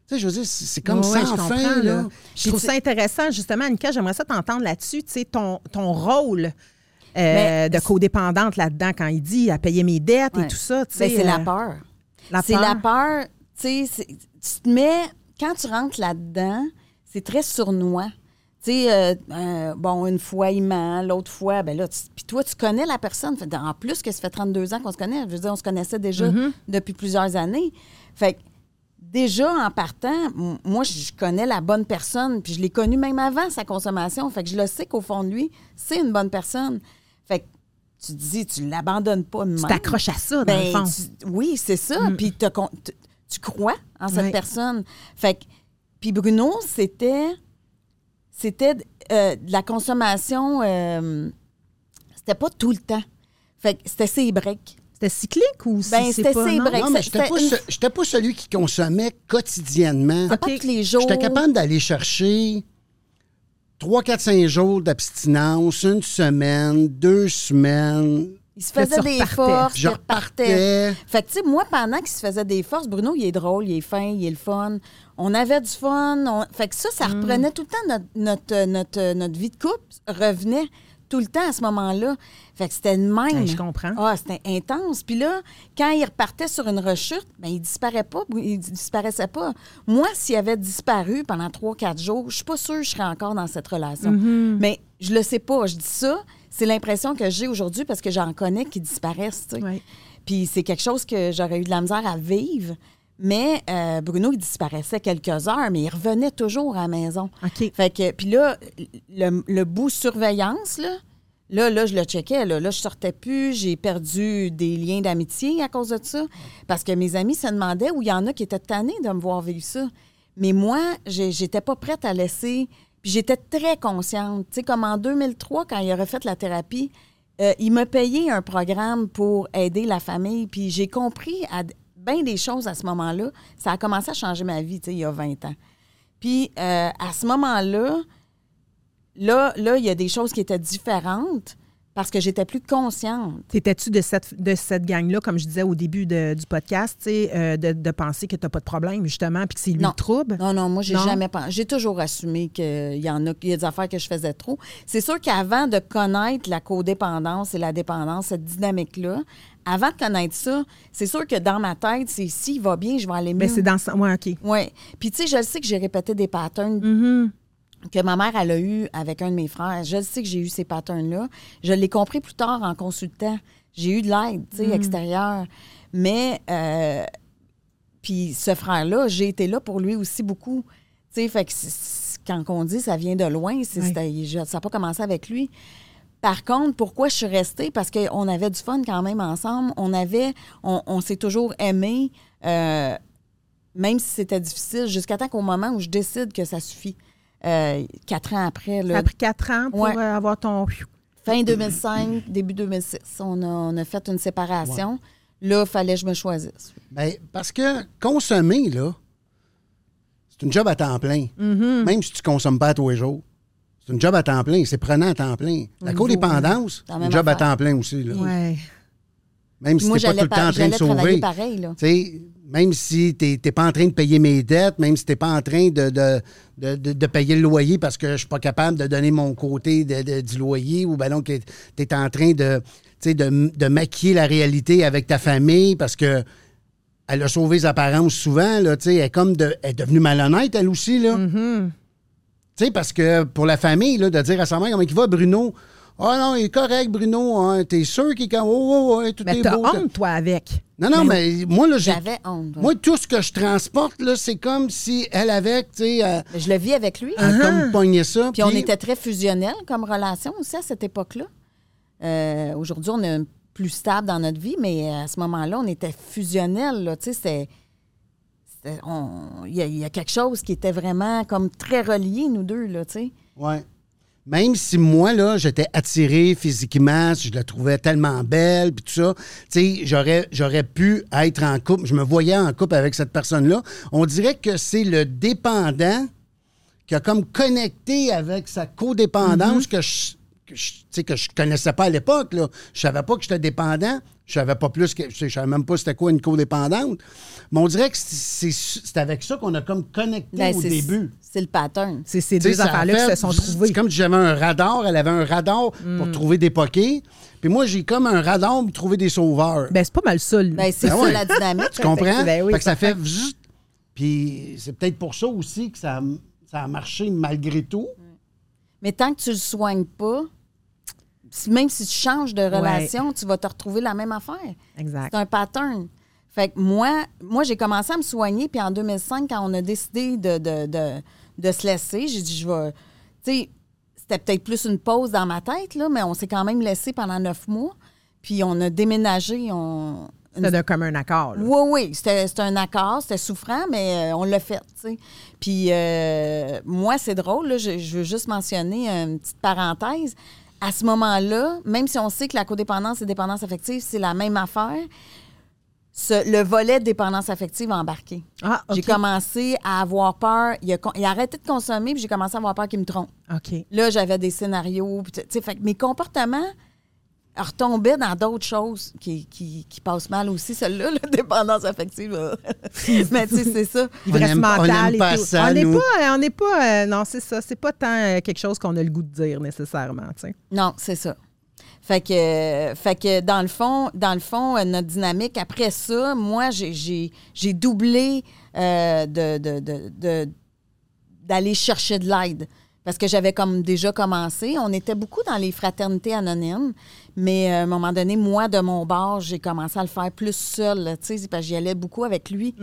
Speaker 1: Tu sais, je veux dire, c'est comme
Speaker 3: Ouais, ouais,
Speaker 1: sans
Speaker 3: je
Speaker 1: fin,
Speaker 3: comprends,
Speaker 1: là.
Speaker 3: Je trouve ça intéressant, justement, Annika, j'aimerais ça t'entendre là-dessus, tu sais, ton, ton rôle euh, de codépendante là-dedans, quand il dit à payer mes dettes et tout ça, tu
Speaker 2: Ben,
Speaker 3: sais.
Speaker 2: c'est la
Speaker 3: euh,
Speaker 2: peur.
Speaker 3: la
Speaker 2: c'est
Speaker 3: peur.
Speaker 2: la peur. Tu sais, tu te mets. Quand tu rentres là-dedans, c'est très sournois. Tu sais, euh, euh, bon, une fois, il ment, l'autre fois, ben là, puis toi, tu connais la personne. Fait- En plus que ça fait 32 ans qu'on se connaît, je veux dire, on se connaissait déjà
Speaker 3: Mm-hmm.
Speaker 2: depuis plusieurs années. Fait que, déjà, en partant, moi, je connais la bonne personne, puis je l'ai connue même avant sa consommation. Fait que je le sais qu'au fond de lui, c'est une bonne personne. Fait que tu te dis, tu l'abandonnes pas
Speaker 3: Tu t'accroches à ça, dans
Speaker 2: Ben,
Speaker 3: le fond.
Speaker 2: tu- oui, c'est ça. Puis t'as con- tu, crois en cette personne. Fait que, puis Bruno, c'était, c'était euh, de la consommation. euh, c'était pas tout le temps. Fait que c'était ses breaks.
Speaker 3: C'était cyclique ou
Speaker 2: Ben,
Speaker 3: c'est
Speaker 2: c'était
Speaker 3: pas... non?
Speaker 2: breaks.
Speaker 1: Non, mais j'étais pas, ce- pas celui qui consommait quotidiennement.
Speaker 2: Pas tous les jours.
Speaker 1: J'étais capable d'aller chercher 3, 4, 5 jours d'abstinence, une semaine, deux semaines.
Speaker 2: Il se faisait des forces,
Speaker 1: Je
Speaker 2: il repartait.
Speaker 1: repartais.
Speaker 2: Fait que, tu sais, moi, pendant qu'il se faisait des forces, Bruno, il est drôle, il est fin, il est le fun. On avait du fun. on- Fait que ça, ça
Speaker 3: Mm.
Speaker 2: reprenait tout le temps notre, notre, notre, notre vie de couple, revenait tout le temps à ce moment-là. Fait que c'était le même.
Speaker 3: Ouais, je comprends.
Speaker 2: Ah, c'était intense. Puis là, quand il repartait sur une rechute, ben, il disparaît pas, il disparaissait pas. Moi, s'il avait disparu pendant trois, quatre jours, je suis pas sûre que je serais encore dans cette relation.
Speaker 3: Mm-hmm.
Speaker 2: Mais je le sais pas. Je dis ça, c'est l'impression que j'ai aujourd'hui parce que j'en connais qui disparaissent. Puis c'est quelque chose que j'aurais eu de la misère à vivre. Mais euh, Bruno, il disparaissait quelques heures, mais il revenait toujours à la maison.
Speaker 3: OK.
Speaker 2: Fait que, puis là, le, le bout surveillance, là, là, là, je le checkais. Là, là je sortais plus. J'ai perdu des liens d'amitié à cause de ça. Parce que mes amis se demandaient où il y en a qui étaient tannés de me voir vivre ça. Mais moi, j'étais pas prête à laisser. Puis j'étais très consciente. Tu sais, comme en 2003, quand il a refait la thérapie, euh, il m'a payé un programme pour aider la famille, puis j'ai compris bien des choses à ce moment-là. Ça a commencé à changer ma vie, tu sais, il y a 20 ans. Puis euh, à ce moment-là, là, là, il y a des choses qui étaient différentes parce que j'étais plus consciente.
Speaker 3: T'étais-tu de cette, de cette gang-là, comme je disais au début de- du podcast, euh, de, de penser que tu n'as pas de problème, justement, puis que c'est lui
Speaker 2: Non.
Speaker 3: le trouble?
Speaker 2: Non, non, moi, j'ai jamais pensé. J'ai toujours assumé qu'il y en a, y a des affaires que je faisais trop. C'est sûr qu'avant de connaître la codépendance et la dépendance, cette dynamique-là, avant de connaître ça, c'est sûr que dans ma tête, c'est s'il va bien, je vais aller mieux.
Speaker 3: Mais Ben, c'est dans ce. Ouais, OK.
Speaker 2: Oui. Puis, tu sais, je sais que j'ai répété des patterns
Speaker 3: Mhm.
Speaker 2: Que ma mère, elle a eu avec un de mes frères. Je sais que j'ai eu ces patterns-là. Je l'ai compris plus tard en consultant. J'ai eu de l'aide, tu sais, extérieure. Mais, euh, puis ce frère-là, j'ai été là pour lui aussi beaucoup. Tu sais, fait que quand on dit ça vient de loin,
Speaker 3: Oui.
Speaker 2: ça n'a pas commencé avec lui. Par contre, pourquoi je suis restée? Parce qu'on avait du fun quand même ensemble. On avait, on, on s'est toujours aimé, euh, même si c'était difficile, jusqu'à temps qu'au moment où je décide que ça suffit. Euh, quatre ans après,
Speaker 3: Ça
Speaker 2: là,
Speaker 3: a pris quatre ans pour
Speaker 2: Ouais.
Speaker 3: euh, avoir ton.
Speaker 2: fin 2005, début 2006, on a, on a fait une séparation. Là, il fallait que je me choisisse.
Speaker 1: Ben, parce que consommer, là, c'est une job à temps plein.
Speaker 3: Mm-hmm.
Speaker 1: Même si tu ne consommes pas tous les jours. C'est une job à temps plein. C'est prenant à temps plein. La codépendance,
Speaker 2: C'est
Speaker 1: une job à temps plein aussi. Là.
Speaker 3: Ouais.
Speaker 1: Même si
Speaker 2: Moi,
Speaker 1: tu n'es pas tout le temps en train de sauver.
Speaker 2: pareil. Là.
Speaker 1: Même si tu n'es pas en train de payer mes dettes, même si tu n'es pas en train de, de, de, de- payer le loyer parce que je suis pas capable de donner mon côté du loyer ou ben donc tu es en train de, de, de maquiller la réalité avec ta famille parce que elle a sauvé les apparences souvent. Là, tu sais, elle, est comme de, elle est devenue malhonnête, elle aussi. Là. Tu sais, parce que pour la famille, là, de dire à sa mère comment il va, Bruno? Ah non, il est correct, Bruno. Hein, T'es sûr qu'il est comme. Oh, oh, oh, tout
Speaker 3: Mais
Speaker 1: est
Speaker 3: t'as
Speaker 1: beau.
Speaker 3: honte, toi, avec.
Speaker 1: Non, non, mais, moi, là, j'ai.
Speaker 2: J'avais honte. ouais.
Speaker 1: Moi, tout ce que je transporte, là, c'est comme si elle avec, tu sais,
Speaker 2: Mais je le vis avec lui.
Speaker 1: elle comme pogné ça.
Speaker 2: Puis on était très fusionnels comme relation aussi à cette époque-là. Euh, Aujourd'hui, on est plus stable dans notre vie, mais à ce moment-là, on était fusionnels. là. Tu sais, c'était- Il y, y a quelque chose qui était vraiment comme très relié, nous deux, là, tu sais.
Speaker 1: Ouais. Même si moi, là, j'étais attiré physiquement, si je la trouvais tellement belle, puis tout ça, tu sais, j'aurais, j'aurais pu être en couple, je me voyais en couple avec cette personne-là. On dirait que c'est le dépendant qui a comme connecté avec sa codépendance que je que je, tu sais, que je connaissais pas à l'époque. Là. Je savais pas que j'étais dépendant. Je savais pas plus que. Je savais même pas c'était quoi une codépendante. Mais on dirait que c'est, avec ça qu'on a comme connecté
Speaker 2: Ben,
Speaker 1: au
Speaker 2: c'est-
Speaker 1: début.
Speaker 2: C'est le pattern.
Speaker 3: C'est ces deux affaires-là qui se sont trouvées.
Speaker 1: C'est comme si j'avais un radar, elle avait un radar pour trouver des pokés. Puis moi, j'ai comme un radar pour trouver des sauveurs.
Speaker 3: Ben, c'est pas mal ça, lui.
Speaker 2: Ben, c'est
Speaker 1: Ben
Speaker 2: ça
Speaker 1: ouais.
Speaker 2: la dynamique.
Speaker 1: tu comprends?
Speaker 3: ben oui,
Speaker 1: fait que ça fait... Puis c'est peut-être pour ça aussi que ça, a- ça a marché malgré tout.
Speaker 2: Mais tant que tu le soignes pas, même si tu changes de relation, tu vas te retrouver la même affaire.
Speaker 3: exact.
Speaker 2: C'est un pattern. Fait que moi, moi j'ai commencé à me soigner, puis en 2005, quand on a décidé de, de, de, de se laisser, j'ai dit, je vais. Tu sais, c'était peut-être plus une pause dans ma tête, là, mais on s'est quand même laissé pendant neuf mois. Puis on a déménagé. On,
Speaker 3: C'est d'un commun accord. là.
Speaker 2: oui, oui, c'était c'était un accord, c'était souffrant, mais euh, on l'a fait, tu sais. Puis euh, moi, c'est drôle, là, je, je veux juste mentionner une petite parenthèse. À ce moment-là, même si on sait que la codépendance et dépendance affective, c'est la même affaire, ce- le volet de dépendance affective a embarqué.
Speaker 3: Ah.
Speaker 2: J'ai commencé à avoir peur. Il a, con- il a arrêté de consommer, puis j'ai commencé à avoir peur qu'il me trompe.
Speaker 3: OK.
Speaker 2: Là, j'avais des scénarios. puis fait mes comportements retombaient dans d'autres choses qui, qui, qui passent mal aussi. Celle-là, la dépendance affective. Mais tu sais, c'est ça.
Speaker 3: Ivresse
Speaker 1: aime- on
Speaker 3: mentale
Speaker 1: aime
Speaker 3: et tout.
Speaker 1: ça,
Speaker 3: on n'est pas, on n'est pas, euh, non, c'est ça. C'est pas tant euh, quelque chose qu'on a le goût de dire nécessairement, tu sais.
Speaker 2: Non, c'est ça. Fait que, euh, fait que dans le fond, dans le fond, euh, notre dynamique, après ça, moi, j'ai- j'ai j'ai doublé euh, de, de- de- de- d'aller chercher de l'aide. Parce que j'avais comme déjà commencé. On était beaucoup dans les fraternités anonymes. Mais euh, à un moment donné, moi, de mon bord, j'ai commencé à le faire plus seul. Tu sais, parce que j'y allais beaucoup avec lui.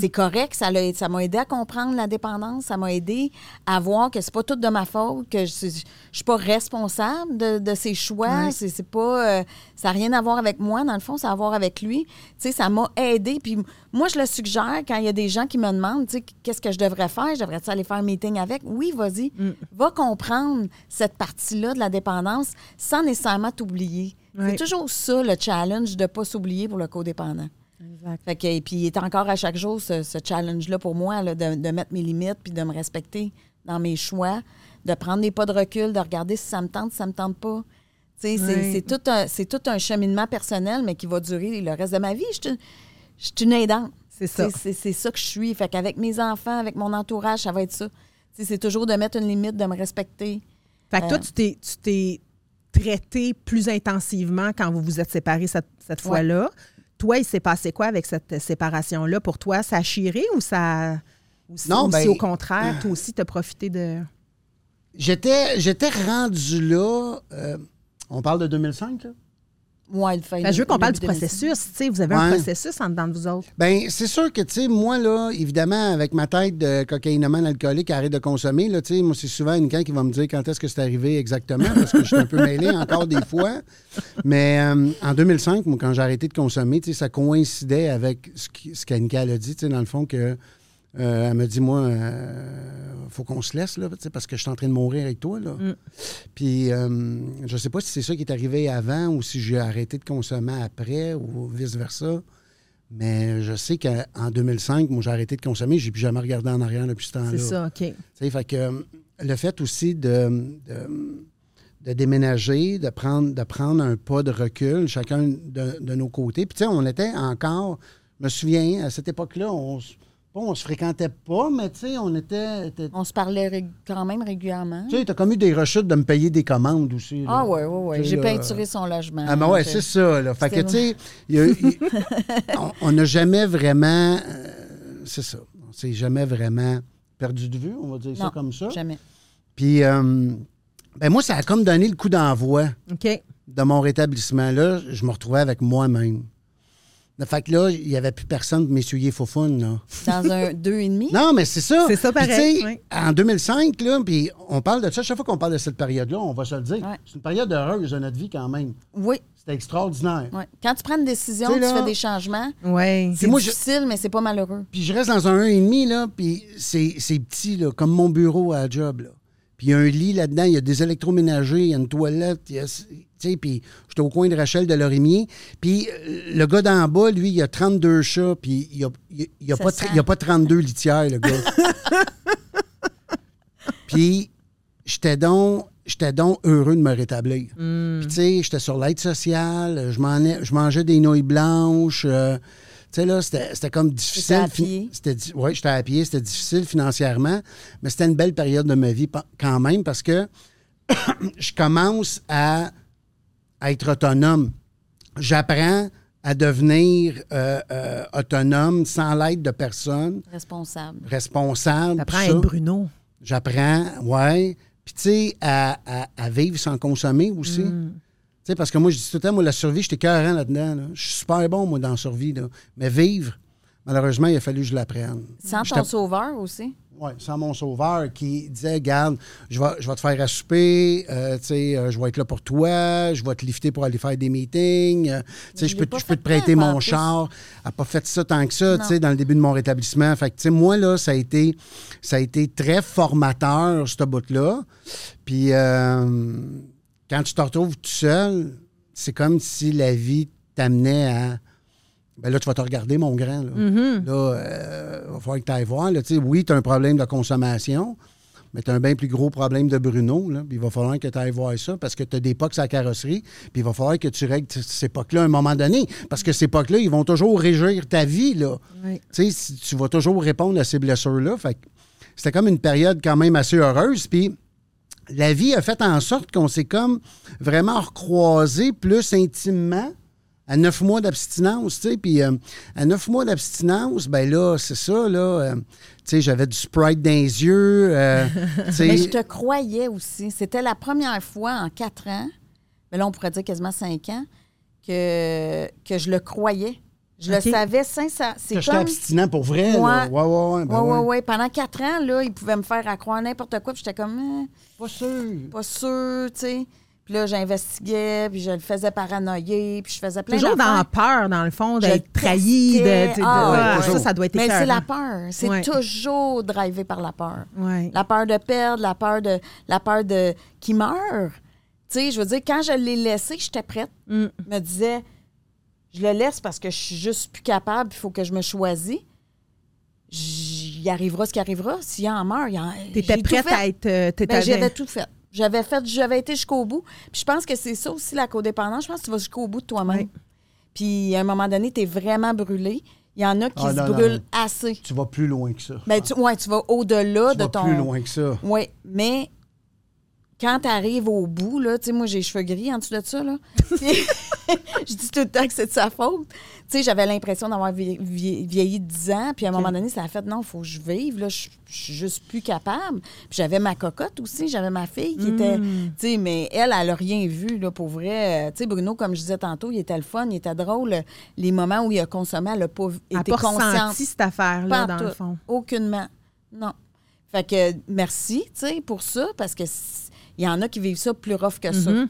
Speaker 2: C'est correct. Ça l'a- ça m'a aidé à comprendre la dépendance. Ça m'a aidé à voir que c'est pas tout de ma faute, que je, je suis pas responsable de, de ses choix. C'est, pas, euh, ça n'a rien à voir avec moi, dans le fond, ça a à voir avec lui. Tu sais, ça m'a aidé. Puis moi, je le suggère quand il y a des gens qui me demandent, tu sais, qu'est-ce que je devrais faire? Je devrais aller faire un meeting avec? Oui, vas-y. Va comprendre cette partie-là de la dépendance sans nécessairement t'oublier. S'oublier.
Speaker 3: Ouais.
Speaker 2: C'est toujours ça, le challenge de ne pas s'oublier pour le codépendant.
Speaker 3: Exact.
Speaker 2: Fait que, et puis, il est encore à chaque jour ce, ce challenge-là pour moi, là, de, de mettre mes limites puis de me respecter dans mes choix, de prendre des pas de recul, de regarder si ça me tente, si ça me tente pas. Sais, c'est- tout, un- tout un cheminement personnel, mais qui va durer le reste de ma vie. Je suis une- aidante.
Speaker 3: C'est ça.
Speaker 2: C'est ça que je suis. Fait qu'avec mes enfants, avec mon entourage, ça va être ça. C'est toujours de mettre une limite, de me respecter.
Speaker 3: Fait que toi,
Speaker 2: Euh,
Speaker 3: tu t'es traité plus intensivement quand vous vous êtes séparés cette, cette
Speaker 2: Ouais.
Speaker 3: fois-là. Toi, il s'est passé quoi avec cette séparation-là? Pour toi, ça a chiré ou ça. Ou si,
Speaker 1: Non,
Speaker 3: ou si
Speaker 1: ben-
Speaker 3: au contraire, toi aussi, tu as profité de.
Speaker 1: J'étais, j'étais rendu là. euh, on parle de 2005, là?
Speaker 2: Moi, le fait.
Speaker 3: Ben, je veux qu'on
Speaker 2: le
Speaker 3: parle du
Speaker 2: début 2005.
Speaker 3: processus. Tu sais, vous avez un
Speaker 1: Ouais.
Speaker 3: processus en dedans de vous autres.
Speaker 1: Ben, c'est sûr que, tu sais, moi, là, évidemment, avec ma tête de cocaïnomane alcoolique, arrête de consommer, là, tu sais, moi, c'est souvent une qui va me dire quand est-ce que c'est arrivé exactement, parce que je suis un peu mêlé encore des fois. Mais euh, en 2005, moi, quand j'ai arrêté de consommer, tu sais, ça coïncidait avec ce, qu'Annika a dit, tu sais, dans le fond, que euh, elle me dit, moi, euh, faut qu'on se laisse, là, parce que je suis en train de mourir avec toi, là.
Speaker 3: Mm.
Speaker 1: Puis, euh, je sais pas si c'est ça qui est arrivé avant ou si j'ai arrêté de consommer après ou vice-versa. Mais je sais qu'en 2005, moi, j'ai arrêté de consommer. J'ai plus jamais regardé en arrière depuis ce temps-là.
Speaker 3: C'est ça, OK.
Speaker 1: Fait que euh, le fait aussi de, de, de déménager, de prendre, de prendre un pas de recul, chacun de, de nos côtés. Puis, tu sais, on était encore, je me souviens, à cette époque-là, on, pas on se fréquentait pas, mais tu sais, on était. était-
Speaker 2: On se parlait quand même régulièrement.
Speaker 1: tu sais, t'as comme eu des rechutes de me payer des commandes aussi. là.
Speaker 2: Ah, ouais, ouais, ouais.
Speaker 1: Tu sais,
Speaker 2: J'ai peinturé son logement.
Speaker 1: Ah, ben ouais, c'est ça, là. Fait que, tu sais, y on- n'a jamais vraiment. euh, c'est ça. On s'est jamais vraiment perdu de vue, on va dire ça comme ça.
Speaker 2: Jamais.
Speaker 1: Puis, euh, ben moi, ça a comme donné le coup d'envoi de mon rétablissement. Là, je me retrouvais avec moi-même. Fait que là, il n'y avait plus personne pour m'essuyer foufoune, là.
Speaker 2: Dans un deux et demi?
Speaker 1: Non, mais c'est ça.
Speaker 3: C'est ça,
Speaker 1: Puis,
Speaker 3: pareil,
Speaker 1: tu sais,
Speaker 3: oui.
Speaker 1: En 2005, là, puis on parle de ça. Chaque fois qu'on parle de cette période-là, on va se le dire.
Speaker 2: Ouais.
Speaker 1: C'est une période heureuse de notre vie quand même.
Speaker 2: Oui.
Speaker 1: C'était extraordinaire.
Speaker 2: ouais. Quand tu prends une décision,
Speaker 1: Tu là-
Speaker 2: fais des changements.
Speaker 3: Oui.
Speaker 2: C'est
Speaker 1: moi, je-
Speaker 2: difficile, mais c'est pas malheureux.
Speaker 1: Puis je reste dans un 1,5, là, puis c'est c'est petit, là, comme mon bureau à la job, là. Puis il y a un lit là-dedans, il y a des électroménagers, il y a une toilette, il y a- tu sais, puis j'étais au coin de Rachel de Lorimier. Puis euh, le gars d'en bas, lui, il a 32 chats, puis il a, il, il a
Speaker 2: Ça
Speaker 1: pas, il a pas 32 litières, le gars. puis j'étais donc, j'étais donc heureux de me rétablir.
Speaker 3: Hmm.
Speaker 1: Puis, tu sais, j'étais sur l'aide sociale, je, mangeais des nouilles blanches. euh, sais, là, c'était c'était comme difficile.
Speaker 2: à
Speaker 1: fi-
Speaker 2: pied.
Speaker 1: C'était ouais, j'étais à pied, c'était difficile financièrement, mais c'était une belle période de ma vie quand même parce que je commence à, à être autonome. J'apprends à devenir euh, euh, autonome sans l'aide de personne,
Speaker 2: Responsable.
Speaker 1: responsable.
Speaker 3: T'apprends à être Bruno.
Speaker 1: J'apprends, ouais. Puis, tu sais, à, à- à vivre sans consommer aussi.
Speaker 3: Mm.
Speaker 1: Sais, parce que moi, je dis tout le temps, moi, la survie, j'étais cohérent là-dedans. là. Je suis super bon, moi, dans la survie. Là. Mais vivre, malheureusement, il a fallu que je l'apprenne.
Speaker 2: Sans ton sauveur aussi?
Speaker 1: Ouais, sans mon sauveur qui disait Garde, je vais, je vais te faire à souper, euh, tu sais, euh, je vais être là pour toi, je vais te lifter pour aller faire des meetings, euh, tu sais, je peux, je peux te prêter mon
Speaker 2: plus.
Speaker 1: char. Elle n'a pas fait ça tant que ça, tu
Speaker 2: Non.
Speaker 1: sais, dans le début de mon rétablissement. Fait que, tu sais, moi, là, ça a été, ça a été très formateur, ce bout-là. Puis, euh, quand tu te retrouves tout seul, c'est comme si la vie t'amenait à. Ben là, tu vas te regarder, mon grand. Là,
Speaker 3: Mm-hmm.
Speaker 1: Là, euh, va falloir que tu ailles voir. Là. Oui, tu as un problème de consommation, mais tu as un bien plus gros problème de Bruno. Là. Il va falloir que tu ailles voir ça parce que tu as des pocs à la carrosserie. Puis il va falloir que tu règles ces pocs-là à un moment donné. Parce que ces pocs-là, ils vont toujours régir ta vie. Là.
Speaker 3: Oui.
Speaker 1: Tu vas toujours répondre à ces blessures-là. Fait que c'était comme une période quand même assez heureuse. Puis la vie a fait en sorte qu'on s'est comme vraiment recroisé plus intimement à neuf mois d'abstinence, tu sais. Puis euh, à neuf mois d'abstinence, ben là, c'est ça, là. euh, tu sais, j'avais du Sprite dans les yeux. euh.
Speaker 2: Mais je te croyais aussi. C'était la première fois en quatre ans, mais là, on pourrait dire quasiment cinq ans, que, que je le croyais. Je le savais sincèrement. C'est
Speaker 1: que j'étais
Speaker 2: comme...
Speaker 1: abstinent pour vrai, là.
Speaker 2: Ouais.
Speaker 1: Ouais, ouais, ouais. ben
Speaker 2: Oui, oui,
Speaker 1: ouais.
Speaker 2: oui. Pendant quatre ans, là, il pouvait me faire à croire n'importe quoi. Puis j'étais comme, Eh,
Speaker 1: Pas sûr.
Speaker 2: pas sûr, tu sais. Puis là, j'investiguais, puis je le faisais paranoïer, puis je faisais plein
Speaker 3: Toujours dans la peur, dans le fond, d'être trahi. De, de-
Speaker 2: Ah,
Speaker 1: ouais,
Speaker 3: ça, ça doit être
Speaker 2: Mais c'est la peur. C'est
Speaker 3: Ouais.
Speaker 2: toujours drivé par la peur.
Speaker 3: Ouais.
Speaker 2: La peur de perdre, la peur de la peur de qui meurt. Tu sais, je veux dire, quand je l'ai laissé, j'étais prête.
Speaker 3: Mm.
Speaker 2: Me disais, je le laisse parce que je suis juste plus capable, il faut que je me choisisse. Il arrivera ce qui arrivera. S'il en meurt, il en
Speaker 3: T'étais prête
Speaker 2: fait.
Speaker 3: à être. euh,
Speaker 2: Ben, j'avais tout fait. J'avais fait, j'avais été jusqu'au bout. Puis je pense que c'est ça aussi la codépendance. Je pense que tu vas jusqu'au bout de toi-même.
Speaker 3: Oui.
Speaker 2: Puis à un moment donné, tu es vraiment brûlé. Il y en a qui
Speaker 1: Ah,
Speaker 2: se
Speaker 1: non,
Speaker 2: brûlent
Speaker 1: non.
Speaker 2: assez.
Speaker 1: Tu vas plus loin que ça.
Speaker 2: Ben, tu, ouais, tu vas au-delà
Speaker 1: Tu
Speaker 2: de
Speaker 1: vas
Speaker 2: ton.
Speaker 1: plus loin que ça.
Speaker 2: Oui, mais quand tu arrives au bout, là, tu sais, moi, j'ai les cheveux gris en dessous de ça, là. Je dis tout le temps que c'est de sa faute. Tu sais, j'avais l'impression d'avoir vie- vie- vieilli de 10 ans, puis à un moment donné, ça a fait, non, il faut que je vive, là, je je suis juste plus capable. Puis j'avais ma cocotte aussi, j'avais ma fille qui était, tu sais, mais elle, elle a rien vu, là, pour vrai. Tu sais, Bruno, comme je disais tantôt, il était le fun, il était drôle. Les moments où il a consommé, elle n'a pas
Speaker 3: Elle
Speaker 2: été
Speaker 3: n'a pas
Speaker 2: consciente.
Speaker 3: cette affaire-là, dans le fond.
Speaker 2: Aucunement. Non. Fait que merci, tu sais, pour ça, parce que il y en a qui vivent ça plus rough que ça.
Speaker 3: Mhm.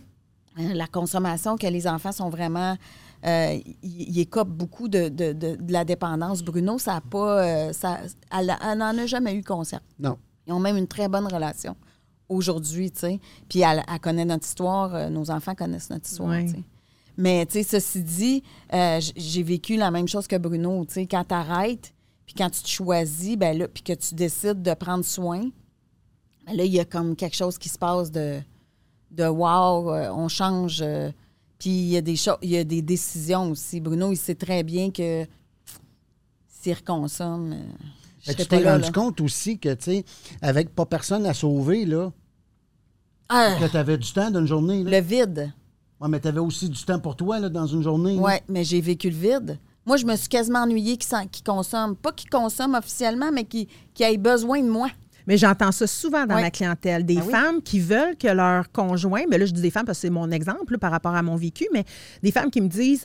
Speaker 2: Euh, La consommation, que les enfants sont vraiment. euh, écopent beaucoup de, de- de- de la dépendance. Bruno, ça a pas. euh, ça, elle n'en a jamais eu conscience.
Speaker 1: Non.
Speaker 2: Ils ont même une très bonne relation aujourd'hui, tu sais. Puis elle, elle connaît notre histoire, euh, nos enfants connaissent notre histoire,
Speaker 3: Oui.
Speaker 2: tu sais. Mais, tu sais, ceci dit, euh, j'ai vécu la même chose que Bruno, tu sais. Quand tu arrêtes, puis quand tu te choisis, ben là, puis que tu décides de prendre soin, là, il y a comme quelque chose qui se passe de, de wow, euh, on change. euh, puis il y, a des il y a des décisions aussi. Bruno, il sait très bien que s'il reconsomme, euh, je serais
Speaker 1: tu t'es rendu
Speaker 2: là.
Speaker 1: compte aussi que, tu sais, avec pas personne à sauver, là,
Speaker 2: Ah,
Speaker 1: que tu avais du temps d'une journée. Là.
Speaker 2: le vide.
Speaker 1: Ouais, mais tu avais aussi du temps pour toi là, dans une journée.
Speaker 2: Oui, mais j'ai vécu le vide. Moi, je me suis quasiment ennuyée qu'il s'en- qu'il consomme. Pas qu'il consomme officiellement, mais qu'il qu'il ait besoin de moi.
Speaker 3: Mais j'entends ça souvent dans
Speaker 2: Oui.
Speaker 3: ma clientèle. Des
Speaker 2: Ben oui.
Speaker 3: femmes qui veulent que leur conjoint, mais là, je dis des femmes parce que c'est mon exemple là, par rapport à mon vécu, mais des femmes qui me disent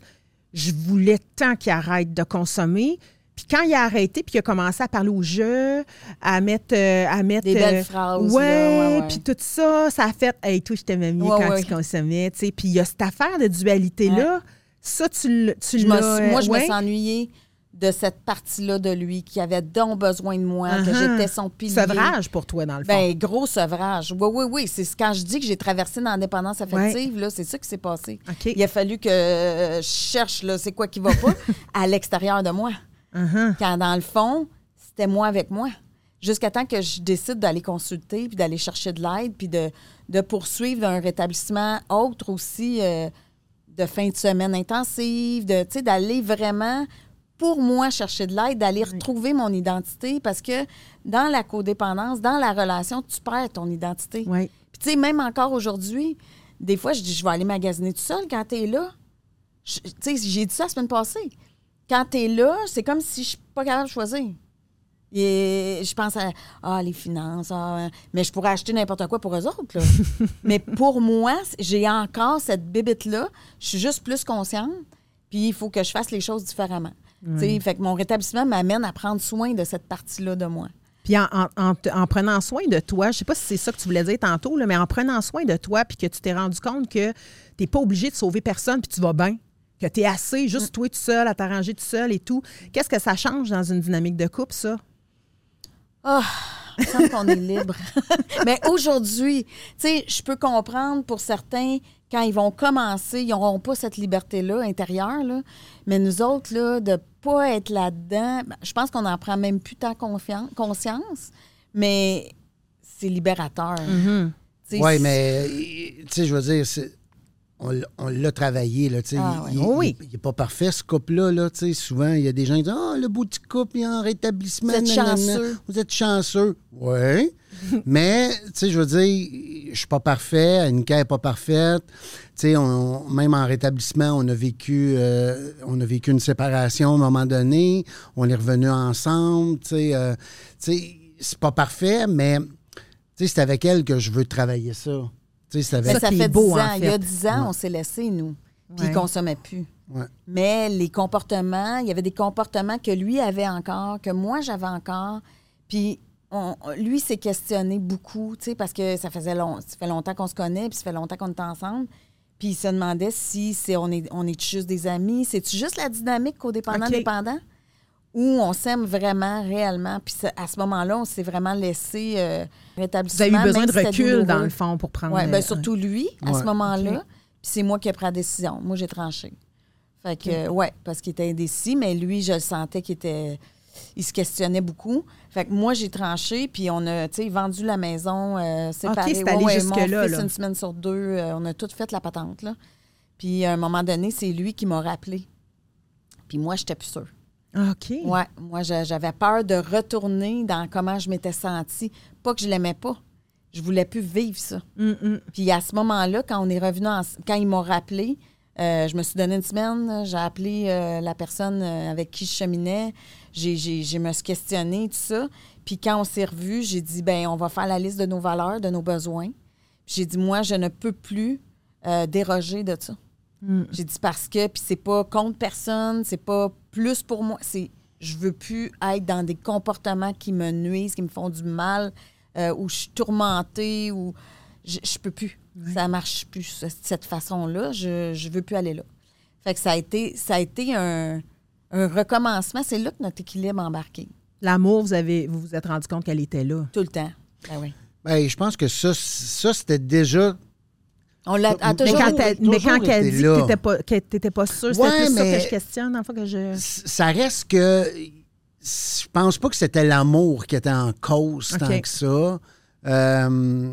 Speaker 3: Je voulais tant qu'il arrête de consommer. Puis quand il a arrêté, puis il a commencé à parler au jeu, à mettre. euh, à mettre
Speaker 2: Des belles
Speaker 3: euh,
Speaker 2: phrases,
Speaker 3: Ouais, puis tout ça, ça a fait Hey, toi, je t'aimais mieux
Speaker 2: Ouais,
Speaker 3: quand
Speaker 2: ouais.
Speaker 3: tu consommais. tu sais. Puis il y a cette affaire de dualité-là. Ça, tu, tu
Speaker 2: Je moi, je me suis ennuyée de cette partie-là de lui qui avait donc besoin de moi, que
Speaker 3: Uh-huh.
Speaker 2: j'étais son pilier.
Speaker 3: Sevrage pour toi, dans le fond.
Speaker 2: Ben, gros sevrage. Oui, oui, oui. C'est ce- quand je dis que j'ai traversé dans l'indépendance affective, là, c'est ça qui s'est passé. Il a fallu que euh, je cherche, là, c'est quoi qui va pas, à l'extérieur de moi.
Speaker 3: Uh-huh.
Speaker 2: Quand, dans le fond, c'était moi avec moi. Jusqu'à temps que je décide d'aller consulter, puis d'aller chercher de l'aide, puis de, de poursuivre un rétablissement autre aussi, euh, de fin de semaine intensive, de, d'aller vraiment, pour moi, chercher de l'aide, d'aller retrouver mon identité, parce que dans la codépendance, dans la relation, tu perds ton identité.
Speaker 3: Oui.
Speaker 2: Puis, tu sais, même encore aujourd'hui, des fois, je dis, je vais aller magasiner tout seul quand tu es là. Tu sais, j'ai dit ça la semaine passée. Quand tu es là, c'est comme si je suis pas capable de choisir. Et je pense à ah, les finances, ah, mais je pourrais acheter n'importe quoi pour eux autres. là. mais pour moi, j'ai encore cette bibite-là. Je suis juste plus consciente. Puis il faut que je fasse les choses différemment. Fait que mon rétablissement m'amène à prendre soin de cette partie-là de moi.
Speaker 3: Puis en, en- en te- en prenant soin de toi, je sais pas si c'est ça que tu voulais dire tantôt, là, mais en prenant soin de toi, puis que tu t'es rendu compte que tu n'es pas obligé de sauver personne, puis tu vas bien, que tu es assez, juste toi tout seul, à t'arranger tout seul et tout. Qu'est-ce que ça change dans une dynamique de couple, ça?
Speaker 2: Ah, il me semble qu'on est libre. Mais aujourd'hui, tu sais, je peux comprendre pour certains, quand ils vont commencer, ils n'auront pas cette liberté-là intérieure. Là. Mais nous autres, là, de pas être là-dedans, ben, je pense qu'on en prend même plus tant confiance, conscience, mais c'est libérateur. Sais,
Speaker 1: Oui, mais, tu sais, je veux dire, c'est- on, l'a travaillé, là, tu sais.
Speaker 2: Ah,
Speaker 1: il, il-
Speaker 3: Oh oui.
Speaker 1: il- il est pas parfait, ce couple-là, là, tu sais. Souvent, il y a des gens qui disent « Ah, le beau petit couple, il est en rétablissement.
Speaker 2: Vous êtes
Speaker 1: nanana.
Speaker 2: chanceux.
Speaker 1: Vous êtes chanceux. » Oui. mais, tu sais, je veux dire, je suis pas parfait, Annika est pas parfaite. Tu sais, on- même en rétablissement, on a vécu euh, on a vécu une séparation à un moment donné. On est revenus ensemble, tu sais. euh, c'est pas parfait, mais... Tu sais, c'est avec elle que je veux travailler ça. Tu sais, c'est
Speaker 2: ça fait
Speaker 3: beau,
Speaker 2: 10
Speaker 3: en
Speaker 2: ans. Il y a
Speaker 3: fait.
Speaker 2: 10 ans, on s'est laissés, nous. Puis
Speaker 3: Ouais.
Speaker 2: ils consommaient plus.
Speaker 1: Ouais.
Speaker 2: Mais les comportements, il y avait des comportements que lui avait encore, que moi j'avais encore. Puis on- lui s'est questionné beaucoup, tu sais, parce que ça faisait long, ça fait longtemps qu'on se connaît, puis ça fait longtemps qu'on est ensemble. Puis il se demandait si c'est on est on est juste des amis, c'est-tu juste la dynamique codépendant
Speaker 3: OK.
Speaker 2: dépendant? Où on s'aime vraiment, réellement. Puis à ce moment-là, on s'est vraiment laissé euh,
Speaker 3: Vous
Speaker 2: rétablissement.
Speaker 3: avez eu besoin de recul, dans le fond, pour prendre...
Speaker 2: Oui, bien surtout lui, à ce moment-là.
Speaker 3: OK.
Speaker 2: Puis c'est moi qui ai pris la décision. Moi, j'ai tranché. Fait que, ouais, parce qu'il était indécis, mais lui, je le sentais qu'il était. Il se questionnait beaucoup. Fait que moi, j'ai tranché, puis on a, tu sais, vendu la maison euh, séparée.
Speaker 3: c'est allé jusque-là, là.
Speaker 2: une semaine sur deux, euh, on a tout fait la patente, là. Puis à un moment donné, c'est lui qui m'a rappelé. Puis moi, j'étais plus sûre.
Speaker 3: OK.
Speaker 2: Ouais, moi, j'a- j'avais peur de retourner dans comment je m'étais sentie. Pas que je l'aimais pas. Je voulais plus vivre ça.
Speaker 3: Hum, hum.
Speaker 2: Puis à ce moment-là, quand on est revenu, en- quand ils m'ont rappelé, euh, je me suis donné une semaine. J'ai appelé euh, la personne euh, avec qui je cheminais. J'ai, me suis questionnée, tout ça. Puis quand on s'est revus, j'ai dit, ben on va faire la liste de nos valeurs, de nos besoins. Puis j'ai dit, moi, je ne peux plus euh, déroger de ça.
Speaker 3: Mm.
Speaker 2: J'ai dit parce que, puis c'est pas contre personne, c'est pas plus pour moi. C'est, je veux plus être dans des comportements qui me nuisent, qui me font du mal, euh, où je suis tourmentée, ou je, je peux plus. Ça marche plus ce- cette façon-là. Je, je veux plus aller là. Fait que ça a été, ça a été un, un recommencement. C'est là que notre équilibre a embarqué.
Speaker 3: L'amour, vous avez vous vous êtes rendu compte qu'elle était là.
Speaker 2: Tout le temps. Ben oui.
Speaker 1: Ben, je pense que ça, ça c'était déjà.
Speaker 2: On l'a a
Speaker 1: Mais
Speaker 3: Mais
Speaker 2: toujours.
Speaker 3: quand,
Speaker 1: toujours-
Speaker 3: elle, mais
Speaker 1: toujours
Speaker 3: quand elle dit
Speaker 1: là.
Speaker 3: que t'étais pas, que t'étais pas sûre, c'était
Speaker 1: Ouais,
Speaker 3: plus ça que je questionne, en fois que je...
Speaker 1: Ça reste que. Je pense pas que c'était l'amour qui était en cause tant que ça. Euh,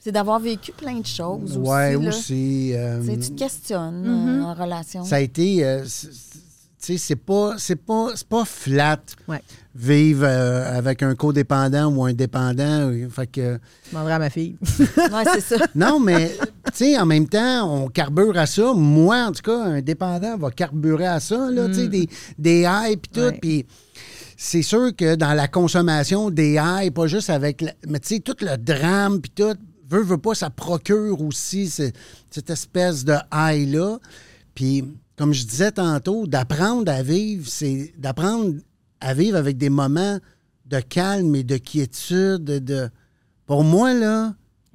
Speaker 2: C'est d'avoir vécu plein de choses
Speaker 1: ouais,
Speaker 2: aussi. là.
Speaker 1: aussi. euh,
Speaker 2: Tu te questionnes
Speaker 3: Mm-hmm.
Speaker 2: euh, en relation.
Speaker 1: ça a été. euh, tu sais, c'est pas, c'est pas, c'est pas flat
Speaker 3: Ouais.
Speaker 1: Vivre euh, avec un codépendant ou un dépendant. euh, Fait que,
Speaker 3: Je demanderai à ma fille.
Speaker 2: Ouais, c'est ça.
Speaker 1: non, mais tu sais, en même temps, on carbure à ça. Moi, en tout cas, un dépendant va carburer à ça, là, tu sais, des, des highs puis tout.
Speaker 3: Ouais.
Speaker 1: Puis c'est sûr que dans la consommation des highs, pas juste avec. la- mais tu sais, tout le drame puis tout, veut, veut pas, ça procure aussi ce- cette espèce de high-là. Puis, comme je disais tantôt, d'apprendre à vivre, c'est d'apprendre à vivre avec des moments de calme et de quiétude. De, pour moi, là,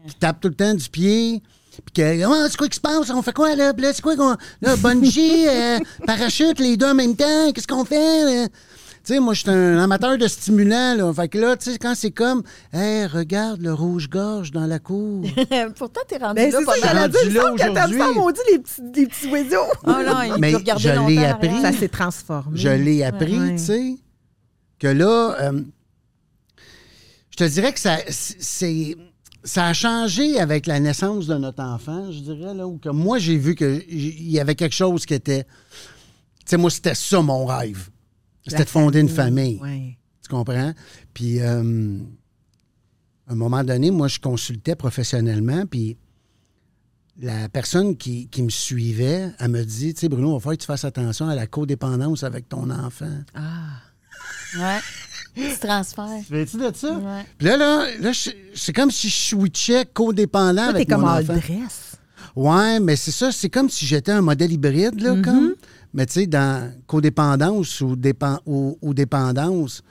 Speaker 1: qui tape tout le temps du pied, puis que, Ah, c'est quoi qui se passe? On fait quoi, là? Puis là, c'est quoi qu'on. Là, bungee, euh, parachute, les deux en même temps, qu'est-ce qu'on fait? là? Tu sais, moi, je suis un amateur de stimulants, là. Fait que là, tu sais, quand c'est comme, hey, regarde le rouge-gorge dans la cour.
Speaker 2: Pourtant, t'es rendu
Speaker 3: Ben,
Speaker 2: là
Speaker 3: c'est
Speaker 2: pas
Speaker 3: ça,
Speaker 2: mal.
Speaker 1: rendu là aujourd'hui.
Speaker 3: ça, maudit, les petits, les petits oiseaux.
Speaker 2: Ah non, il
Speaker 1: Mais
Speaker 2: peut regarder
Speaker 1: je l'ai appris.
Speaker 3: Ça s'est transformé.
Speaker 1: Je l'ai appris,
Speaker 3: Ouais.
Speaker 1: tu sais, que là, euh, je te dirais que ça, c'est, ça a changé avec la naissance de notre enfant, je dirais, là, où que moi, j'ai vu qu'il y avait quelque chose qui était... Tu sais, moi, c'était ça mon rêve. C'était de fonder une famille.
Speaker 3: Ouais.
Speaker 1: Tu comprends? Puis, euh, à un moment donné, moi, je consultais professionnellement, puis la personne qui, qui me suivait, elle me dit, tu sais, Bruno, il va falloir que tu fasses attention à la codépendance avec ton enfant.
Speaker 3: Ah.
Speaker 2: Ouais. Tu transfères.
Speaker 1: Fais-tu de ça?
Speaker 2: Ouais.
Speaker 1: Puis là, là, là c'est comme si je switchais codépendant
Speaker 3: Toi, t'es
Speaker 1: avec
Speaker 3: comme
Speaker 1: mon
Speaker 3: all
Speaker 1: enfant.
Speaker 3: dress.
Speaker 1: Ouais, mais c'est ça, c'est comme si j'étais un modèle hybride, là, comme. Mais tu sais, dans codépendance ou, dépen- ou, ou dépendance, tu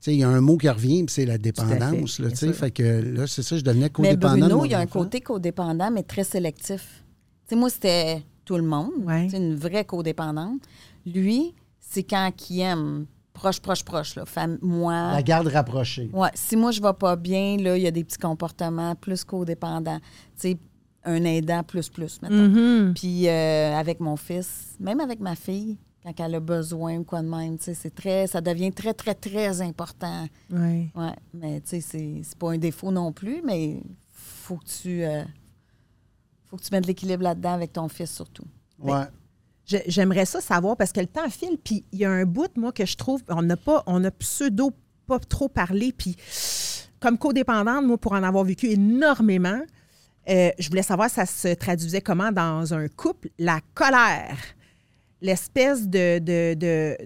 Speaker 1: sais, il y a un mot qui revient, puis c'est la dépendance, là, tu sais.
Speaker 3: sûr.
Speaker 1: Fait que là, c'est ça, je devenais
Speaker 2: Mais
Speaker 1: codépendant. de
Speaker 2: Bruno, il y a un
Speaker 1: enfant.
Speaker 2: côté codépendant, mais très sélectif. Tu sais, moi, c'était tout le monde.
Speaker 3: Ouais.
Speaker 2: C'est une vraie codépendante. Lui, c'est quand il aime proche, proche, proche. Là. Fam- moi,
Speaker 1: La garde rapprochée.
Speaker 2: Ouais, si moi je vais pas bien, là, il y a des petits comportements plus codépendants. Tu sais, un aidant plus plus, mettons.
Speaker 3: Mhm.
Speaker 2: Puis euh, avec mon fils, même avec ma fille, quand elle a besoin ou quoi de même, tu sais, c'est très, ça devient très, très, très important.
Speaker 3: Ouais.
Speaker 2: Ouais, mais tu sais, c'est, c'est pas un défaut non plus, mais faut que tu, euh, faut que tu mettes de l'équilibre là-dedans avec ton fils surtout.
Speaker 1: Ouais.
Speaker 3: J'aimerais ça savoir parce que le temps file, puis il y a un bout, moi, que je trouve, on n'a pas, on a pseudo pas trop parlé, puis comme codépendante, moi, pour en avoir vécu énormément, euh, je voulais savoir ça se traduisait comment dans un couple, la colère, l'espèce de, de, de-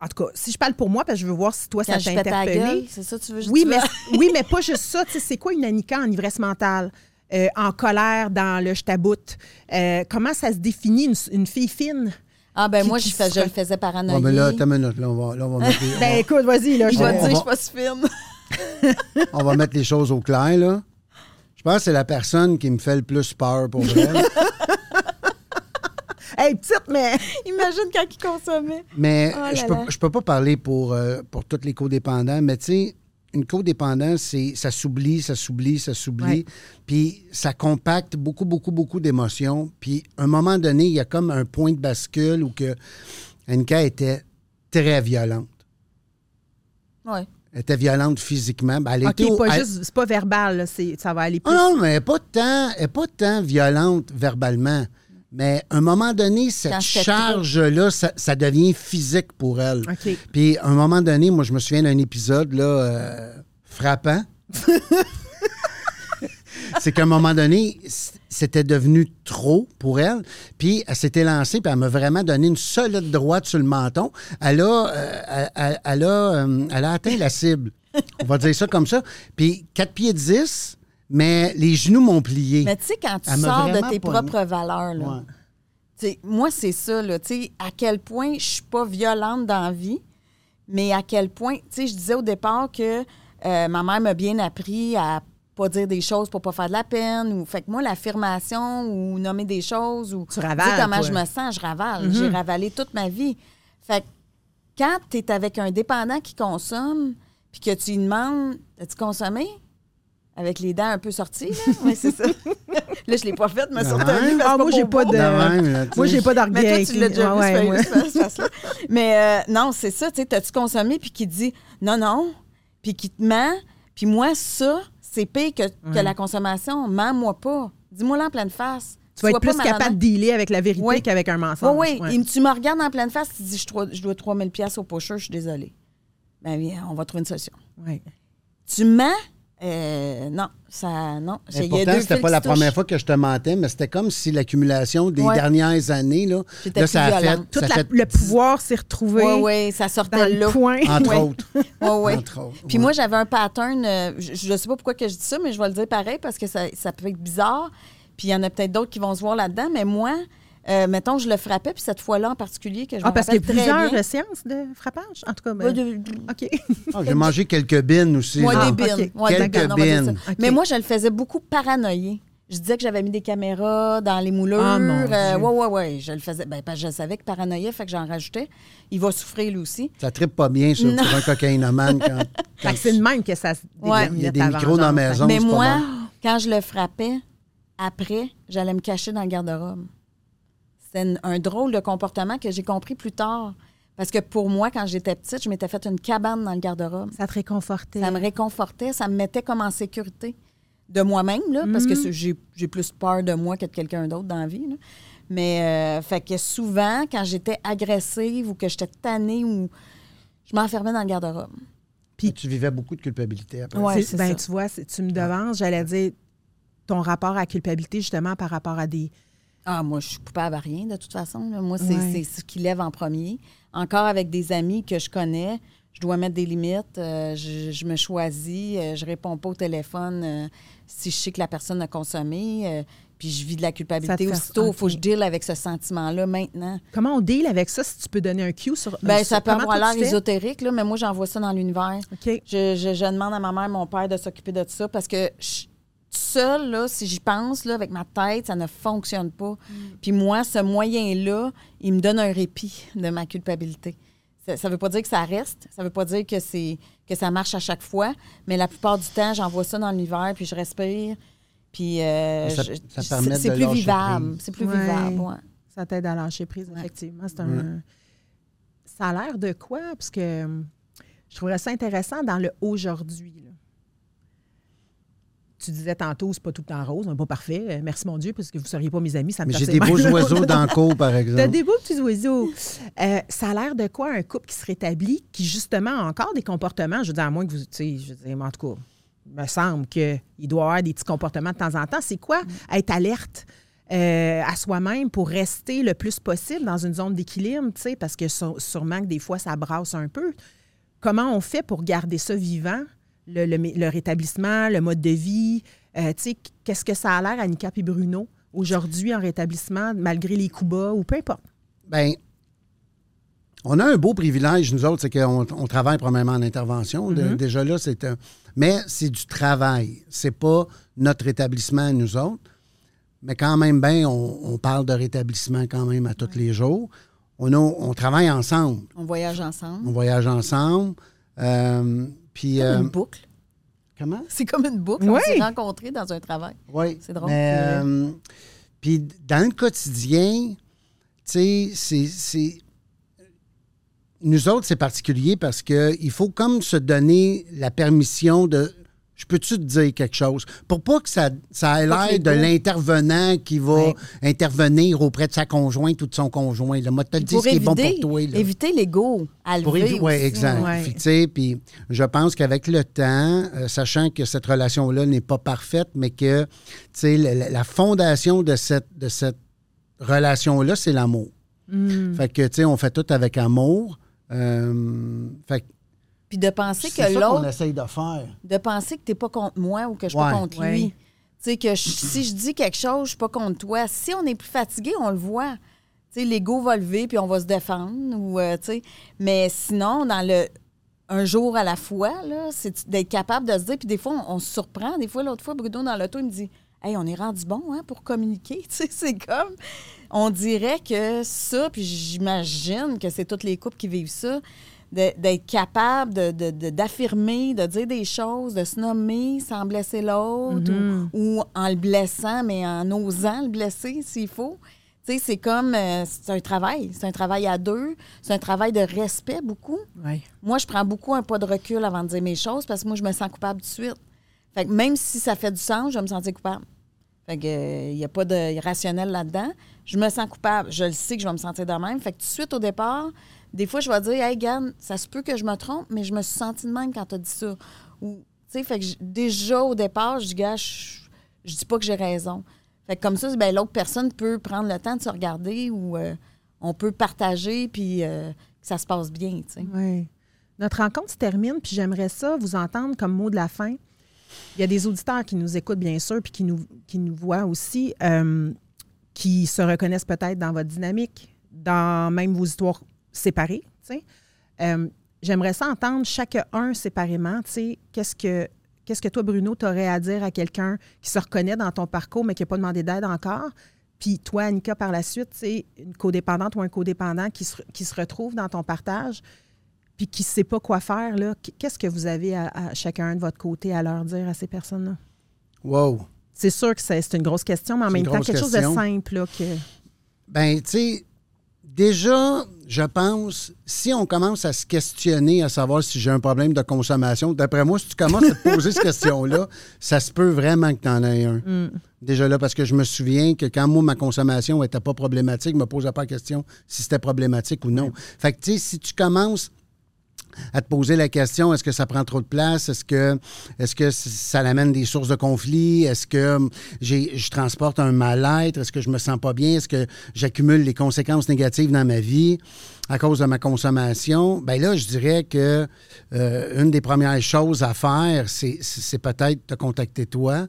Speaker 3: En tout cas, si je parle pour moi, parce que je veux voir si toi,
Speaker 2: Quand
Speaker 3: ça t'a interpellé.
Speaker 2: c'est ça tu veux
Speaker 3: Oui mais, oui, mais pas juste ça. Tu sais, C'est quoi une anica en ivresse mentale? Euh, en colère dans le je taboute. Euh, comment ça se définit une, une fille fine?
Speaker 2: Ah ben
Speaker 3: qui-
Speaker 2: moi,
Speaker 3: qui
Speaker 2: je, le faisais paranoïer.
Speaker 1: Bon, mais là, attends une minute. Là, on va, là, on va mettre les, on
Speaker 3: Ben
Speaker 1: va-
Speaker 3: écoute, vas-y, là.
Speaker 2: je vais te dire, je suis pas si fine.
Speaker 1: on va mettre les choses au clair, là. Je pense que c'est la personne qui me fait le plus peur pour vrai.
Speaker 3: Hey, petite, mais.
Speaker 2: Imagine quand il consommait.
Speaker 1: Mais
Speaker 2: Oh là
Speaker 1: je peux,
Speaker 2: là.
Speaker 1: je peux pas parler pour, euh, pour tous les codépendants, mais tu sais, une codépendance, c'est ça s'oublie, ça s'oublie, ça s'oublie.
Speaker 3: Ouais.
Speaker 1: Puis ça compacte beaucoup, beaucoup, beaucoup d'émotions. Puis à un moment donné, il y a comme un point de bascule où que Annika était très violente.
Speaker 2: Oui.
Speaker 1: Elle était violente physiquement. Ben, elle était au-
Speaker 3: pas
Speaker 1: elle-
Speaker 3: juste, c'est pas verbal, là, ça va aller plus.
Speaker 1: Ah non, mais elle n'est pas, tant- elle est pas tant violente verbalement. Mais à un moment donné, cette charge-là, ça, ça devient physique pour elle. Puis à un moment donné, moi, je me souviens d'un épisode là, euh, frappant. C'est qu'à un moment donné, c'était devenu trop pour elle. Puis elle s'était lancée, puis elle m'a vraiment donné une solide droite sur le menton. Elle a, euh, elle a, euh, elle a atteint la cible. On va dire ça comme ça. Puis 4 pieds 10, mais les genoux m'ont plié.
Speaker 2: Mais tu sais, quand tu sors de tes propres valeurs, là,
Speaker 1: Ouais.
Speaker 2: moi, c'est ça, là, à quel point je suis pas violente dans la vie, mais à quel point, tu sais, je disais au départ que euh, ma mère m'a bien appris à pas dire des choses pour pas faire de la peine. Ou, fait que moi, l'affirmation ou nommer des choses ou
Speaker 3: Tu ravales,
Speaker 2: comment je me sens, je ravale. J'ai ravalé toute ma vie. Fait que quand tu es avec un dépendant qui consomme, puis que tu lui demandes As-tu consommé? Avec les dents un peu sorties, là. Oui, c'est ça. là, je l'ai pas faite, mais
Speaker 1: Ah
Speaker 2: sur
Speaker 1: ouais?
Speaker 3: Ah, moi, j'ai pas de.
Speaker 1: Même,
Speaker 3: moi, j'ai pas
Speaker 2: mais
Speaker 3: d'orgueil.
Speaker 2: toi, tu l'as déjà
Speaker 3: Ouais,
Speaker 2: vu,
Speaker 3: ouais,
Speaker 2: ce- ce- ce face-là. Mais euh, non, c'est ça, tu sais, t'as-tu consommé, puis qui dit non, non, puis qui te ment, puis moi, ça, c'est pire que, que la consommation. Mens-moi pas. Dis-moi là en pleine face.
Speaker 3: Tu vas être plus capable de dealer avec la vérité
Speaker 2: Oui.
Speaker 3: qu'avec un
Speaker 2: Oui,
Speaker 3: mensonge.
Speaker 2: oui. Me- tu me regardes en pleine face, tu dis je, dois- je dois 3000 pièces au pusher, je suis désolée. Ben oui, on va trouver une solution.
Speaker 3: Ouais.
Speaker 2: Tu mens? Euh, non, ça, non.
Speaker 1: Mais pourtant, c'était pas la
Speaker 2: touchent.
Speaker 1: première fois que je te mentais, mais c'était comme si l'accumulation des
Speaker 2: Ouais.
Speaker 1: dernières années, là, là, ça a fait.
Speaker 3: Tout
Speaker 1: ça
Speaker 3: la-
Speaker 1: fait-
Speaker 3: le pouvoir s'est retrouvé
Speaker 2: Oui, oui, ça
Speaker 3: dans
Speaker 2: sortait
Speaker 3: le
Speaker 2: là.
Speaker 3: point.
Speaker 1: Entre
Speaker 2: Ouais.
Speaker 1: autres.
Speaker 2: Oui, oui.
Speaker 1: Entre autres,
Speaker 2: Puis
Speaker 1: ouais.
Speaker 2: moi, j'avais un pattern, euh, je ne sais pas pourquoi que je dis ça, mais je vais le dire pareil parce que ça, ça peut être bizarre. Puis il y en a peut-être d'autres qui vont se voir là-dedans, mais moi, euh, mettons, je le frappais, puis cette fois-là en particulier, que je
Speaker 3: Ah, parce qu'il y a plusieurs
Speaker 2: bien.
Speaker 3: séances de frappage? En tout cas, ben,
Speaker 2: Ouais, de-
Speaker 3: OK.
Speaker 1: Ah, J'ai mangé quelques bines aussi.
Speaker 2: Moi, des
Speaker 3: Ah,
Speaker 2: bines.
Speaker 3: ok.
Speaker 2: Ouais,
Speaker 1: Quelques bines.
Speaker 2: Mais moi, je le faisais beaucoup paranoïer. Je disais que j'avais mis des caméras dans les moulures.
Speaker 3: Ah, mon Dieu.
Speaker 2: Euh, ouais, ouais, ouais. Je le faisais. Ben, parce que je savais que paranoïait, fait que j'en rajoutais. Il va souffrir lui aussi.
Speaker 1: Ça tripe pas bien sur,
Speaker 2: Non.
Speaker 1: pour un cocaïnomane quand,
Speaker 3: Fait
Speaker 1: quand
Speaker 3: que c'est de même que ça se
Speaker 2: Ouais.
Speaker 3: détermine
Speaker 1: il y a des micros dans la maison.
Speaker 2: Mais moi, quand je le frappais, après, j'allais me cacher dans le garde-robe. C'est un, drôle de comportement que j'ai compris plus tard. Parce que pour moi, quand j'étais petite, je m'étais fait une cabane dans le garde-robe.
Speaker 3: Ça te réconfortait.
Speaker 2: Ça me réconfortait, ça me mettait comme en sécurité de moi-même, là, parce
Speaker 3: Mm.
Speaker 2: que c'est- j'ai j'ai plus peur de moi que de quelqu'un d'autre dans la vie. là. Mais, euh, fait que souvent, quand j'étais agressive ou que j'étais tannée, ou je m'enfermais dans le garde-robe.
Speaker 1: Puis tu vivais beaucoup de culpabilité après.
Speaker 2: Ouais,
Speaker 3: c'est ben,
Speaker 2: ça.
Speaker 3: tu vois, tu me devances, j'allais dire ton rapport à la culpabilité, justement, par rapport à des.
Speaker 2: Ah, moi, je suis coupable à rien, de toute façon. là. Moi, c'est
Speaker 3: Ouais.
Speaker 2: ce qui lève en premier. Encore avec des amis que je connais, je dois mettre des limites. euh, je, je me choisis. euh, je réponds pas au téléphone euh, si je sais que la personne a consommé. euh, puis je vis de la culpabilité aussitôt. Il faut que je deal avec ce sentiment-là maintenant.
Speaker 3: Comment on deal avec ça, si tu peux donner un cue sur.
Speaker 2: Ben,
Speaker 3: euh,
Speaker 2: ça
Speaker 3: sur
Speaker 2: peut avoir l'air ésotérique, là, mais moi, j'envoie ça dans l'univers. Je, je- je demande à ma mère, mon père de s'occuper de ça parce que je, seule, là, si j'y pense, là, avec ma tête, ça ne fonctionne pas. Puis moi, ce moyen-là, il me donne un répit de ma culpabilité. Ça ne veut pas dire que ça reste, ça veut pas dire que, c'est, que ça marche à chaque fois, mais la plupart du temps, j'envoie ça dans l'univers, puis je respire. Puis euh,
Speaker 1: Ça-
Speaker 2: je-
Speaker 1: ça
Speaker 2: je-
Speaker 1: permet
Speaker 2: c'est
Speaker 1: de
Speaker 2: plus vivable. C'est plus
Speaker 3: Ouais.
Speaker 2: vivable, ouais.
Speaker 3: Ça t'aide à lâcher prise,
Speaker 2: Ouais.
Speaker 3: effectivement. C'est un. Ça a l'air de quoi? Parce que euh, je trouverais ça intéressant dans le aujourd'hui. Tu disais tantôt, c'est pas tout le temps rose, on n'est pas parfait. Euh, Merci mon Dieu, parce que vous ne seriez pas mes amis. Ça me
Speaker 1: Mais j'ai des beaux oiseaux dans le cours, par
Speaker 3: T'as
Speaker 1: exemple.
Speaker 3: des beaux petits oiseaux. Euh, ça a l'air de quoi un couple qui se rétablit, qui justement a encore des comportements, je veux dire, à moins que vous, tu sais, je veux dire, en tout cas, il me semble qu'il doit avoir des petits comportements de temps en temps. C'est quoi être alerte euh, à soi-même pour rester le plus possible dans une zone d'équilibre, tu sais, parce que sûrement que des fois, ça brasse un peu. Comment on fait pour garder ça vivant, le, le- le rétablissement, le mode de vie? Euh, tu sais, qu'est-ce que ça a l'air à Nika et Bruno aujourd'hui en rétablissement, malgré les coups bas ou peu importe?
Speaker 1: Ben, on a un beau privilège, nous autres, c'est qu'on on travaille premièrement en intervention.
Speaker 3: Mm-hmm.
Speaker 1: déjà là, c'est un. Mais c'est du travail. C'est pas notre établissement à nous autres. mais quand même bien, on, on parle de rétablissement quand même à tous les jours. On, a- on travaille ensemble.
Speaker 2: On voyage ensemble.
Speaker 1: On voyage ensemble. Euh, puis,
Speaker 2: C'est comme
Speaker 1: euh,
Speaker 2: une boucle.
Speaker 1: comment?
Speaker 2: C'est comme une boucle.
Speaker 3: Oui.
Speaker 2: On s'est rencontrés dans un travail.
Speaker 1: Oui.
Speaker 2: C'est drôle.
Speaker 1: Mais, euh, puis dans le quotidien, tu sais, c'est- c'est. Nous autres, c'est particulier parce qu'il faut comme se donner la permission de. Je peux-tu te dire quelque chose? Pour pas que ça, ça ait l'air de l'intervenant qui va
Speaker 3: Oui.
Speaker 1: intervenir auprès de sa conjointe ou de son conjoint. Là. Moi, te dis ce qui est bon pour toi. là.
Speaker 2: éviter l'ego à
Speaker 1: Pour
Speaker 2: lever
Speaker 1: évi- ouais,
Speaker 2: aussi.
Speaker 1: exact.
Speaker 3: Ouais.
Speaker 1: Puis, tu sais, puis je pense qu'avec le temps, euh, sachant que cette relation-là n'est pas parfaite, mais que, tu sais, la, la- fondation de cette, de cette relation-là, c'est l'amour.
Speaker 3: Mm.
Speaker 1: Fait que, tu sais, on fait tout avec amour. Euh, fait que
Speaker 2: Puis de penser
Speaker 1: c'est
Speaker 2: que
Speaker 1: ça qu'on
Speaker 2: l'autre,
Speaker 1: essaye de faire.
Speaker 2: de penser que tu n'es pas contre moi ou que je suis
Speaker 1: Ouais.
Speaker 2: pas contre
Speaker 3: Ouais.
Speaker 2: lui. Tu sais, que je- si je dis quelque chose, je suis pas contre toi. Si on est plus fatigué, on le voit. Tu sais, l'ego va lever puis on va se défendre. Ou, euh, tu sais. Mais sinon, dans le un jour à la fois, là, c'est d'être capable de se dire. Puis des fois, on, on se surprend. Des fois, l'autre fois, Bruno, dans l'auto, il me dit Hey, on est rendu bon hein, pour communiquer. Tu sais, c'est comme. On dirait que ça, puis j'imagine que c'est toutes les couples qui vivent ça, d'être capable de- de- de- d'affirmer, de, dire des choses, de se nommer sans blesser l'autre ou, ou en le blessant, mais en osant le blesser s'il faut. C'est comme, euh, c'est un travail. C'est un travail à deux. C'est un travail de respect beaucoup. Moi, je prends beaucoup un pas de recul avant de dire mes choses parce que moi, je me sens coupable tout de suite. Fait que même si ça fait du sens, je vais me sentir coupable. Fait que il n'y a pas de rationnel là-dedans. Je me sens coupable. Je le sais que je vais me sentir de même. Fait que tout de suite, au départ, des fois, je vais dire Hey, Gann, ça se peut que je me trompe, mais je me suis sentie de même quand tu as dit ça. Ou, tu sais, fait que déjà, au départ, je dis Gars, je, je dis pas que j'ai raison. Fait que comme ça, ben, l'autre personne peut prendre le temps de se regarder ou euh, on peut partager puis euh, que ça se passe bien, tu sais.
Speaker 3: Oui. Notre rencontre se termine, puis j'aimerais ça vous entendre comme mot de la fin. Il y a des auditeurs qui nous écoutent, bien sûr, puis qui nous, qui nous voient aussi, euh, qui se reconnaissent peut-être dans votre dynamique, dans même vos histoires sais. Euh, J'aimerais ça entendre chacun séparément, tu sais, qu'est-ce que, qu'est-ce que toi, Bruno, tu aurais à dire à quelqu'un qui se reconnaît dans ton parcours, mais qui n'a pas demandé d'aide encore? Puis toi, Annika, par la suite, c'est une codépendante ou un codépendant qui se, qui se retrouve dans ton partage puis qui ne sait pas quoi faire, là, qu- qu'est-ce que vous avez à, à chacun de votre côté à leur dire à ces personnes-là?
Speaker 1: Wow.
Speaker 3: C'est sûr que c'est une grosse question, mais en même temps, quelque chose de simple. Là, que...
Speaker 1: Ben, tu sais, déjà, je pense, si on commence à se questionner à savoir si j'ai un problème de consommation, d'après moi, si tu commences à te poser cette question-là, ça se peut vraiment que tu en aies un.
Speaker 3: Mm.
Speaker 1: Déjà là, parce que je me souviens que quand moi, ma consommation n'était pas problématique, je ne me posais pas la question si c'était problématique ou non. Fait que, tu sais, si tu commences à te poser la question est-ce que ça prend trop de place? Est-ce que est-ce que ça amène des sources de conflit Est-ce que hum, j'ai je transporte un mal-être? Est-ce que je me sens pas bien? Est-ce que j'accumule les conséquences négatives dans ma vie à cause de ma consommation? Ben là, je dirais que euh, une des premières choses à faire, c'est c'est- c'est peut-être te contacter toi.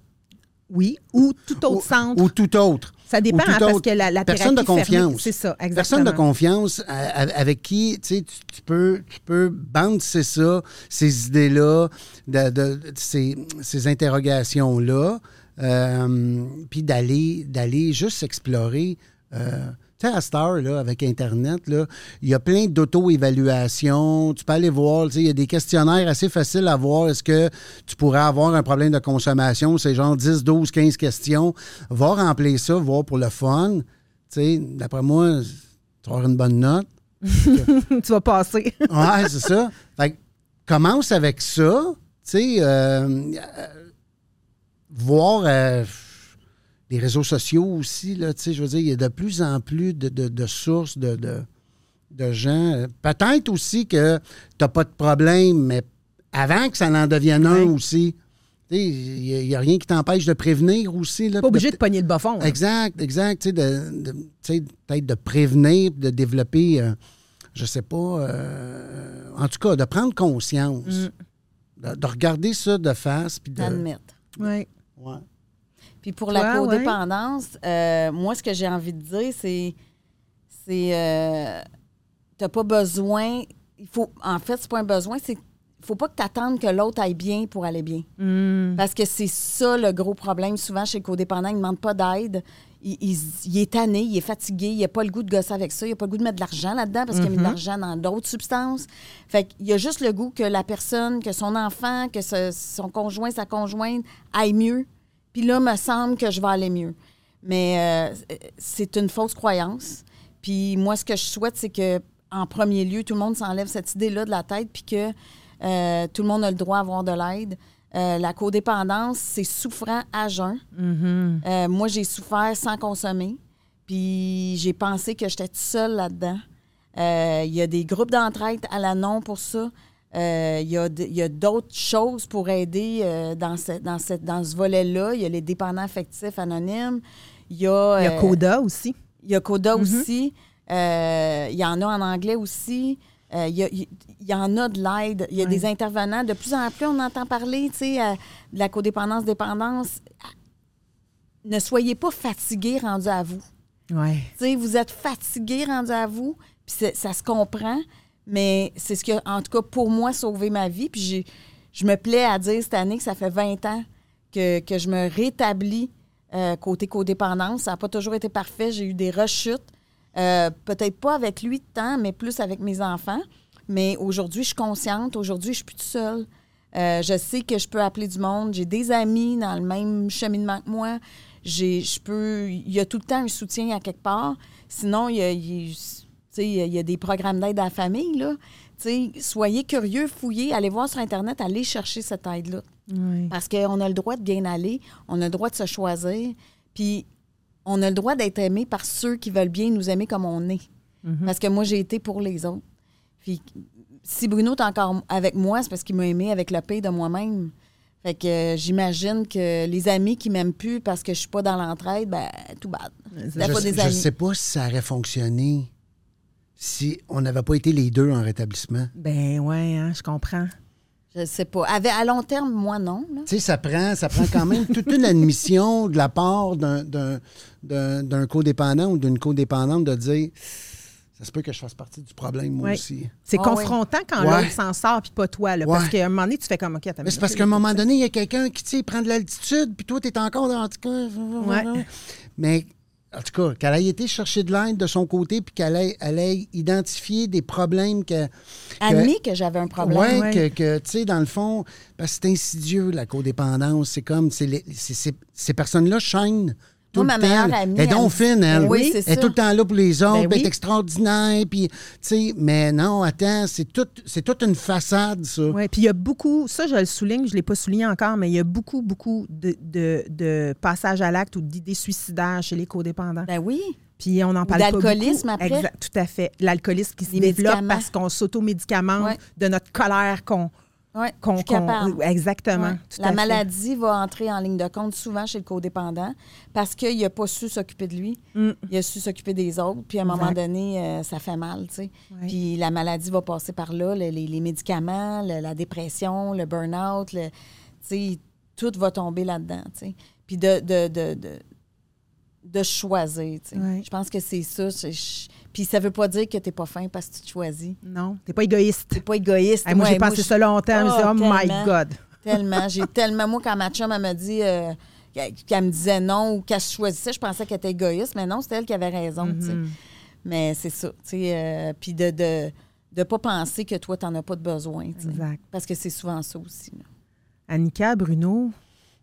Speaker 3: Oui, ou tout autre
Speaker 1: ou,
Speaker 3: centre.
Speaker 1: ou tout autre.
Speaker 3: Ça dépend, hein, parce que la, la
Speaker 1: Personne de confiance.
Speaker 3: C'est ça, exactement.
Speaker 1: Personne de confiance avec qui tu, peux, tu peux bandiser ça, ces idées-là, de- ces, ces interrogations-là, euh, puis d'aller, d'aller juste explorer. euh, tu sais, à cette heure, là, avec Internet, il y a plein d'auto-évaluations. Tu peux aller voir, il y a des questionnaires assez faciles à voir. Est-ce que tu pourrais avoir un problème de consommation? C'est genre 10, 12, 15 questions. Va remplir ça, voir pour le fun. Tu sais, d'après moi, tu avoir une bonne note.
Speaker 3: tu vas passer.
Speaker 1: Ouais, c'est ça. Fait que commence avec ça, tu sais, euh, euh, voir euh, les réseaux sociaux aussi, là, tu sais, je veux dire, il y a de plus en plus de, de- de sources de, de, de gens. Peut-être aussi que tu n'as pas de problème, mais avant que ça en devienne un
Speaker 3: Ouais.
Speaker 1: aussi, tu sais, il n'y a, rien qui t'empêche de prévenir aussi. Là,
Speaker 3: Pas obligé
Speaker 1: de-
Speaker 3: de pogner le bas fond. là.
Speaker 1: Exact, exact. Tu sais, de, de- tu sais, peut-être de prévenir, de développer, euh, je sais pas, euh, en tout cas, de prendre conscience,
Speaker 3: Mm.
Speaker 1: de, de regarder ça de face. Puis de,
Speaker 2: Admettre.
Speaker 3: Ouais.
Speaker 1: Ouais.
Speaker 2: Puis pour
Speaker 3: Toi,
Speaker 2: la
Speaker 3: ouais.
Speaker 2: codépendance, euh, moi, ce que j'ai envie de dire, c'est. C'est. euh, T'as pas besoin. Il faut. En fait, c'est pas un besoin, c'est. faut pas que tu attendes que l'autre aille bien pour aller bien.
Speaker 3: Hmm.
Speaker 2: Parce que c'est ça le gros problème. Souvent, chez le codépendant, il ne demande pas d'aide. Il, il- il est tanné, il est fatigué, il n'a pas le goût de gosser avec ça, il n'a pas le goût de mettre de l'argent là-dedans parce qu'il a mis de l'argent dans d'autres substances. Fait qu'il a juste le goût que la personne, que son enfant, que ce- son conjoint, sa conjointe aille mieux. Puis là, me semble que je vais aller mieux. Mais euh, c'est une fausse croyance. Puis moi, ce que je souhaite, c'est que en premier lieu, tout le monde s'enlève cette idée-là de la tête, puis que euh, tout le monde a le droit d'avoir de l'aide. Euh, la codépendance, c'est souffrant à jeun.
Speaker 3: Mhm.
Speaker 2: Euh, moi, j'ai souffert sans consommer. Puis j'ai pensé que j'étais toute seule là-dedans. Il y a des groupes d'entraide à la non pour ça. Euh, Il y a, y d'autres choses pour aider euh, dans, ce, dans, dans ce volet-là. Il y a les dépendants affectifs anonymes. Il y a,
Speaker 3: Il y a
Speaker 2: euh,
Speaker 3: Coda aussi.
Speaker 2: il y a Coda aussi. Euh, il y en a en anglais aussi. Il, y y en a de l'aide. Il y a des intervenants. De plus en plus, on entend parler de la codépendance-dépendance. Ne soyez pas fatigués rendus à vous.
Speaker 3: Ouais.
Speaker 2: Tu sais, vous êtes fatigué rendu à vous, puis ça se comprend, mais c'est ce qui a, en tout cas, pour moi, sauvé ma vie. Puis j'ai- je me plais à dire cette année que ça fait 20 ans que, que je me rétablis euh, côté codépendance. Ça n'a pas toujours été parfait. J'ai eu des rechutes. Euh, Peut-être pas avec lui de temps, mais plus avec mes enfants. Mais aujourd'hui, je suis consciente. Aujourd'hui, je suis plus seule. Euh, je sais que je peux appeler du monde. J'ai des amis dans le même cheminement que moi. J'ai, je peux, il y a tout le temps un soutien à quelque part. Sinon, il y a, il- il y a des programmes d'aide à la famille. Là. Soyez curieux, fouillez, allez voir sur Internet, allez chercher cette aide-là. Parce qu'on a le droit de bien aller, on a le droit de se choisir, puis on a le droit d'être aimé par ceux qui veulent bien nous aimer comme on est. Parce que moi, j'ai été pour les autres. Puis si Bruno est encore avec moi, c'est parce qu'il m'a aimé avec le paix de moi-même. Fait que euh, j'imagine que les amis qui m'aiment plus parce que je suis pas dans l'entraide, ben tout bad.
Speaker 1: Je
Speaker 2: pas
Speaker 1: je sais pas si ça aurait fonctionné si on n'avait pas été les deux en rétablissement?
Speaker 3: Ben ouais, hein, je comprends.
Speaker 2: Je sais pas. Avec- à long terme, moi, non.
Speaker 1: Tu sais, ça prend, ça prend quand même toute une admission de la part d'un- d'un d'un- d'un codépendant ou d'une codépendante de dire ça se peut que je fasse partie du problème, moi
Speaker 3: Ouais.
Speaker 1: aussi.
Speaker 3: C'est
Speaker 2: Ah
Speaker 3: confrontant quand
Speaker 1: Ouais.
Speaker 3: l'autre s'en sort puis pas toi. Là, Parce qu'à un moment donné, tu fais comme OK, attends,
Speaker 1: Mais c'est parce qu'à un moment donné, il y a quelqu'un qui, tu sais, prend de l'altitude, puis toi, tu es encore dans. En tout cas,
Speaker 3: Ouais.
Speaker 1: Mais, en tout cas, qu'elle ait été chercher de l'aide de son côté, puis qu'elle ait, elle ait identifié des problèmes que.
Speaker 2: Admis que j'avais un problème.
Speaker 1: Oui,
Speaker 3: Ouais.
Speaker 1: que, que, tu sais, dans le fond, parce que c'est insidieux, la codépendance. C'est comme, c'est les- c'est- c'est- ces personnes-là chaînent tout
Speaker 2: Moi,
Speaker 1: le
Speaker 2: ma
Speaker 1: temps.
Speaker 2: meilleure amie,
Speaker 1: Elle est donc fine, elle.
Speaker 2: Oui, c'est
Speaker 1: Elle est
Speaker 2: ça.
Speaker 1: tout le temps là pour les autres,
Speaker 3: Ben
Speaker 1: puis elle
Speaker 3: oui.
Speaker 1: est extraordinaire, puis, tu sais, mais non, attends, c'est tout, c'est toute une façade, ça.
Speaker 3: Oui, puis il y a beaucoup, ça je le souligne, je ne l'ai pas souligné encore, mais il y a beaucoup, beaucoup de, de, de passages à l'acte ou d'idées suicidaires chez les codépendants.
Speaker 2: Ben oui.
Speaker 3: Puis on en parle pas beaucoup.
Speaker 2: d'alcoolisme après.
Speaker 3: Exact, tout à fait. L'alcoolisme qui se
Speaker 2: Les
Speaker 3: développe
Speaker 2: médicaments.
Speaker 3: parce qu'on s'automédicamente
Speaker 2: Ouais.
Speaker 3: de notre colère qu'on...
Speaker 2: Ouais,
Speaker 3: qu'on- qu'on- exactement.
Speaker 2: Ouais.
Speaker 3: tout à
Speaker 2: La
Speaker 3: fait.
Speaker 2: maladie va entrer en ligne de compte souvent chez le codépendant parce qu'il n'a pas su s'occuper de lui.
Speaker 3: Mm.
Speaker 2: Il a su s'occuper des autres. Puis à un moment donné, euh, ça fait mal. tu sais.
Speaker 3: Ouais.
Speaker 2: Puis la maladie va passer par là, le- les, les médicaments, le- la dépression, le burn-out, le- tu sais, tout va tomber là-dedans. tu sais. Puis de, de, de, de, de choisir. tu sais.
Speaker 3: Ouais.
Speaker 2: Je pense que c'est ça. je- Puis ça veut pas dire que tu n'es pas fin parce que tu te choisis.
Speaker 3: Non, t'es pas égoïste.
Speaker 2: Tu pas égoïste.
Speaker 3: Hey, moi,
Speaker 2: Ouais,
Speaker 3: j'ai passé
Speaker 2: je-
Speaker 3: ça longtemps. je me
Speaker 2: Oh,
Speaker 3: oh my. God.
Speaker 2: Tellement. J'ai tellement. Moi, quand ma chum, elle m'a dit euh, qu'elle me disait non ou qu'elle se choisissait, je pensais qu'elle était égoïste, mais non, c'était elle qui avait raison.
Speaker 3: Mhm.
Speaker 2: Mais c'est ça. euh, Puis de ne de, pas penser que toi, tu n'en as pas de besoin.
Speaker 3: Exact.
Speaker 2: Parce que c'est souvent ça aussi. là.
Speaker 3: Annika, Bruno,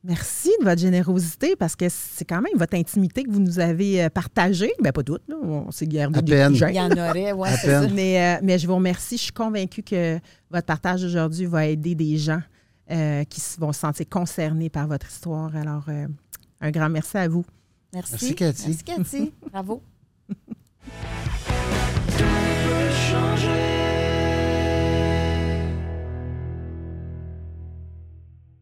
Speaker 3: merci de votre générosité parce que c'est quand même votre intimité que vous nous avez euh, partagée. Ben pas toutes, là. On s'est gardé
Speaker 1: À
Speaker 3: des.
Speaker 2: Il y en aurait,
Speaker 1: peine.
Speaker 3: Mais, euh, mais je vous remercie. Je suis convaincue que votre partage aujourd'hui va aider des gens euh, qui vont se sentir concernés par votre histoire. Alors, euh, un grand merci à vous.
Speaker 2: Merci.
Speaker 1: Merci, Cathy.
Speaker 2: Merci, Cathy. Bravo.
Speaker 4: Tout peut changer.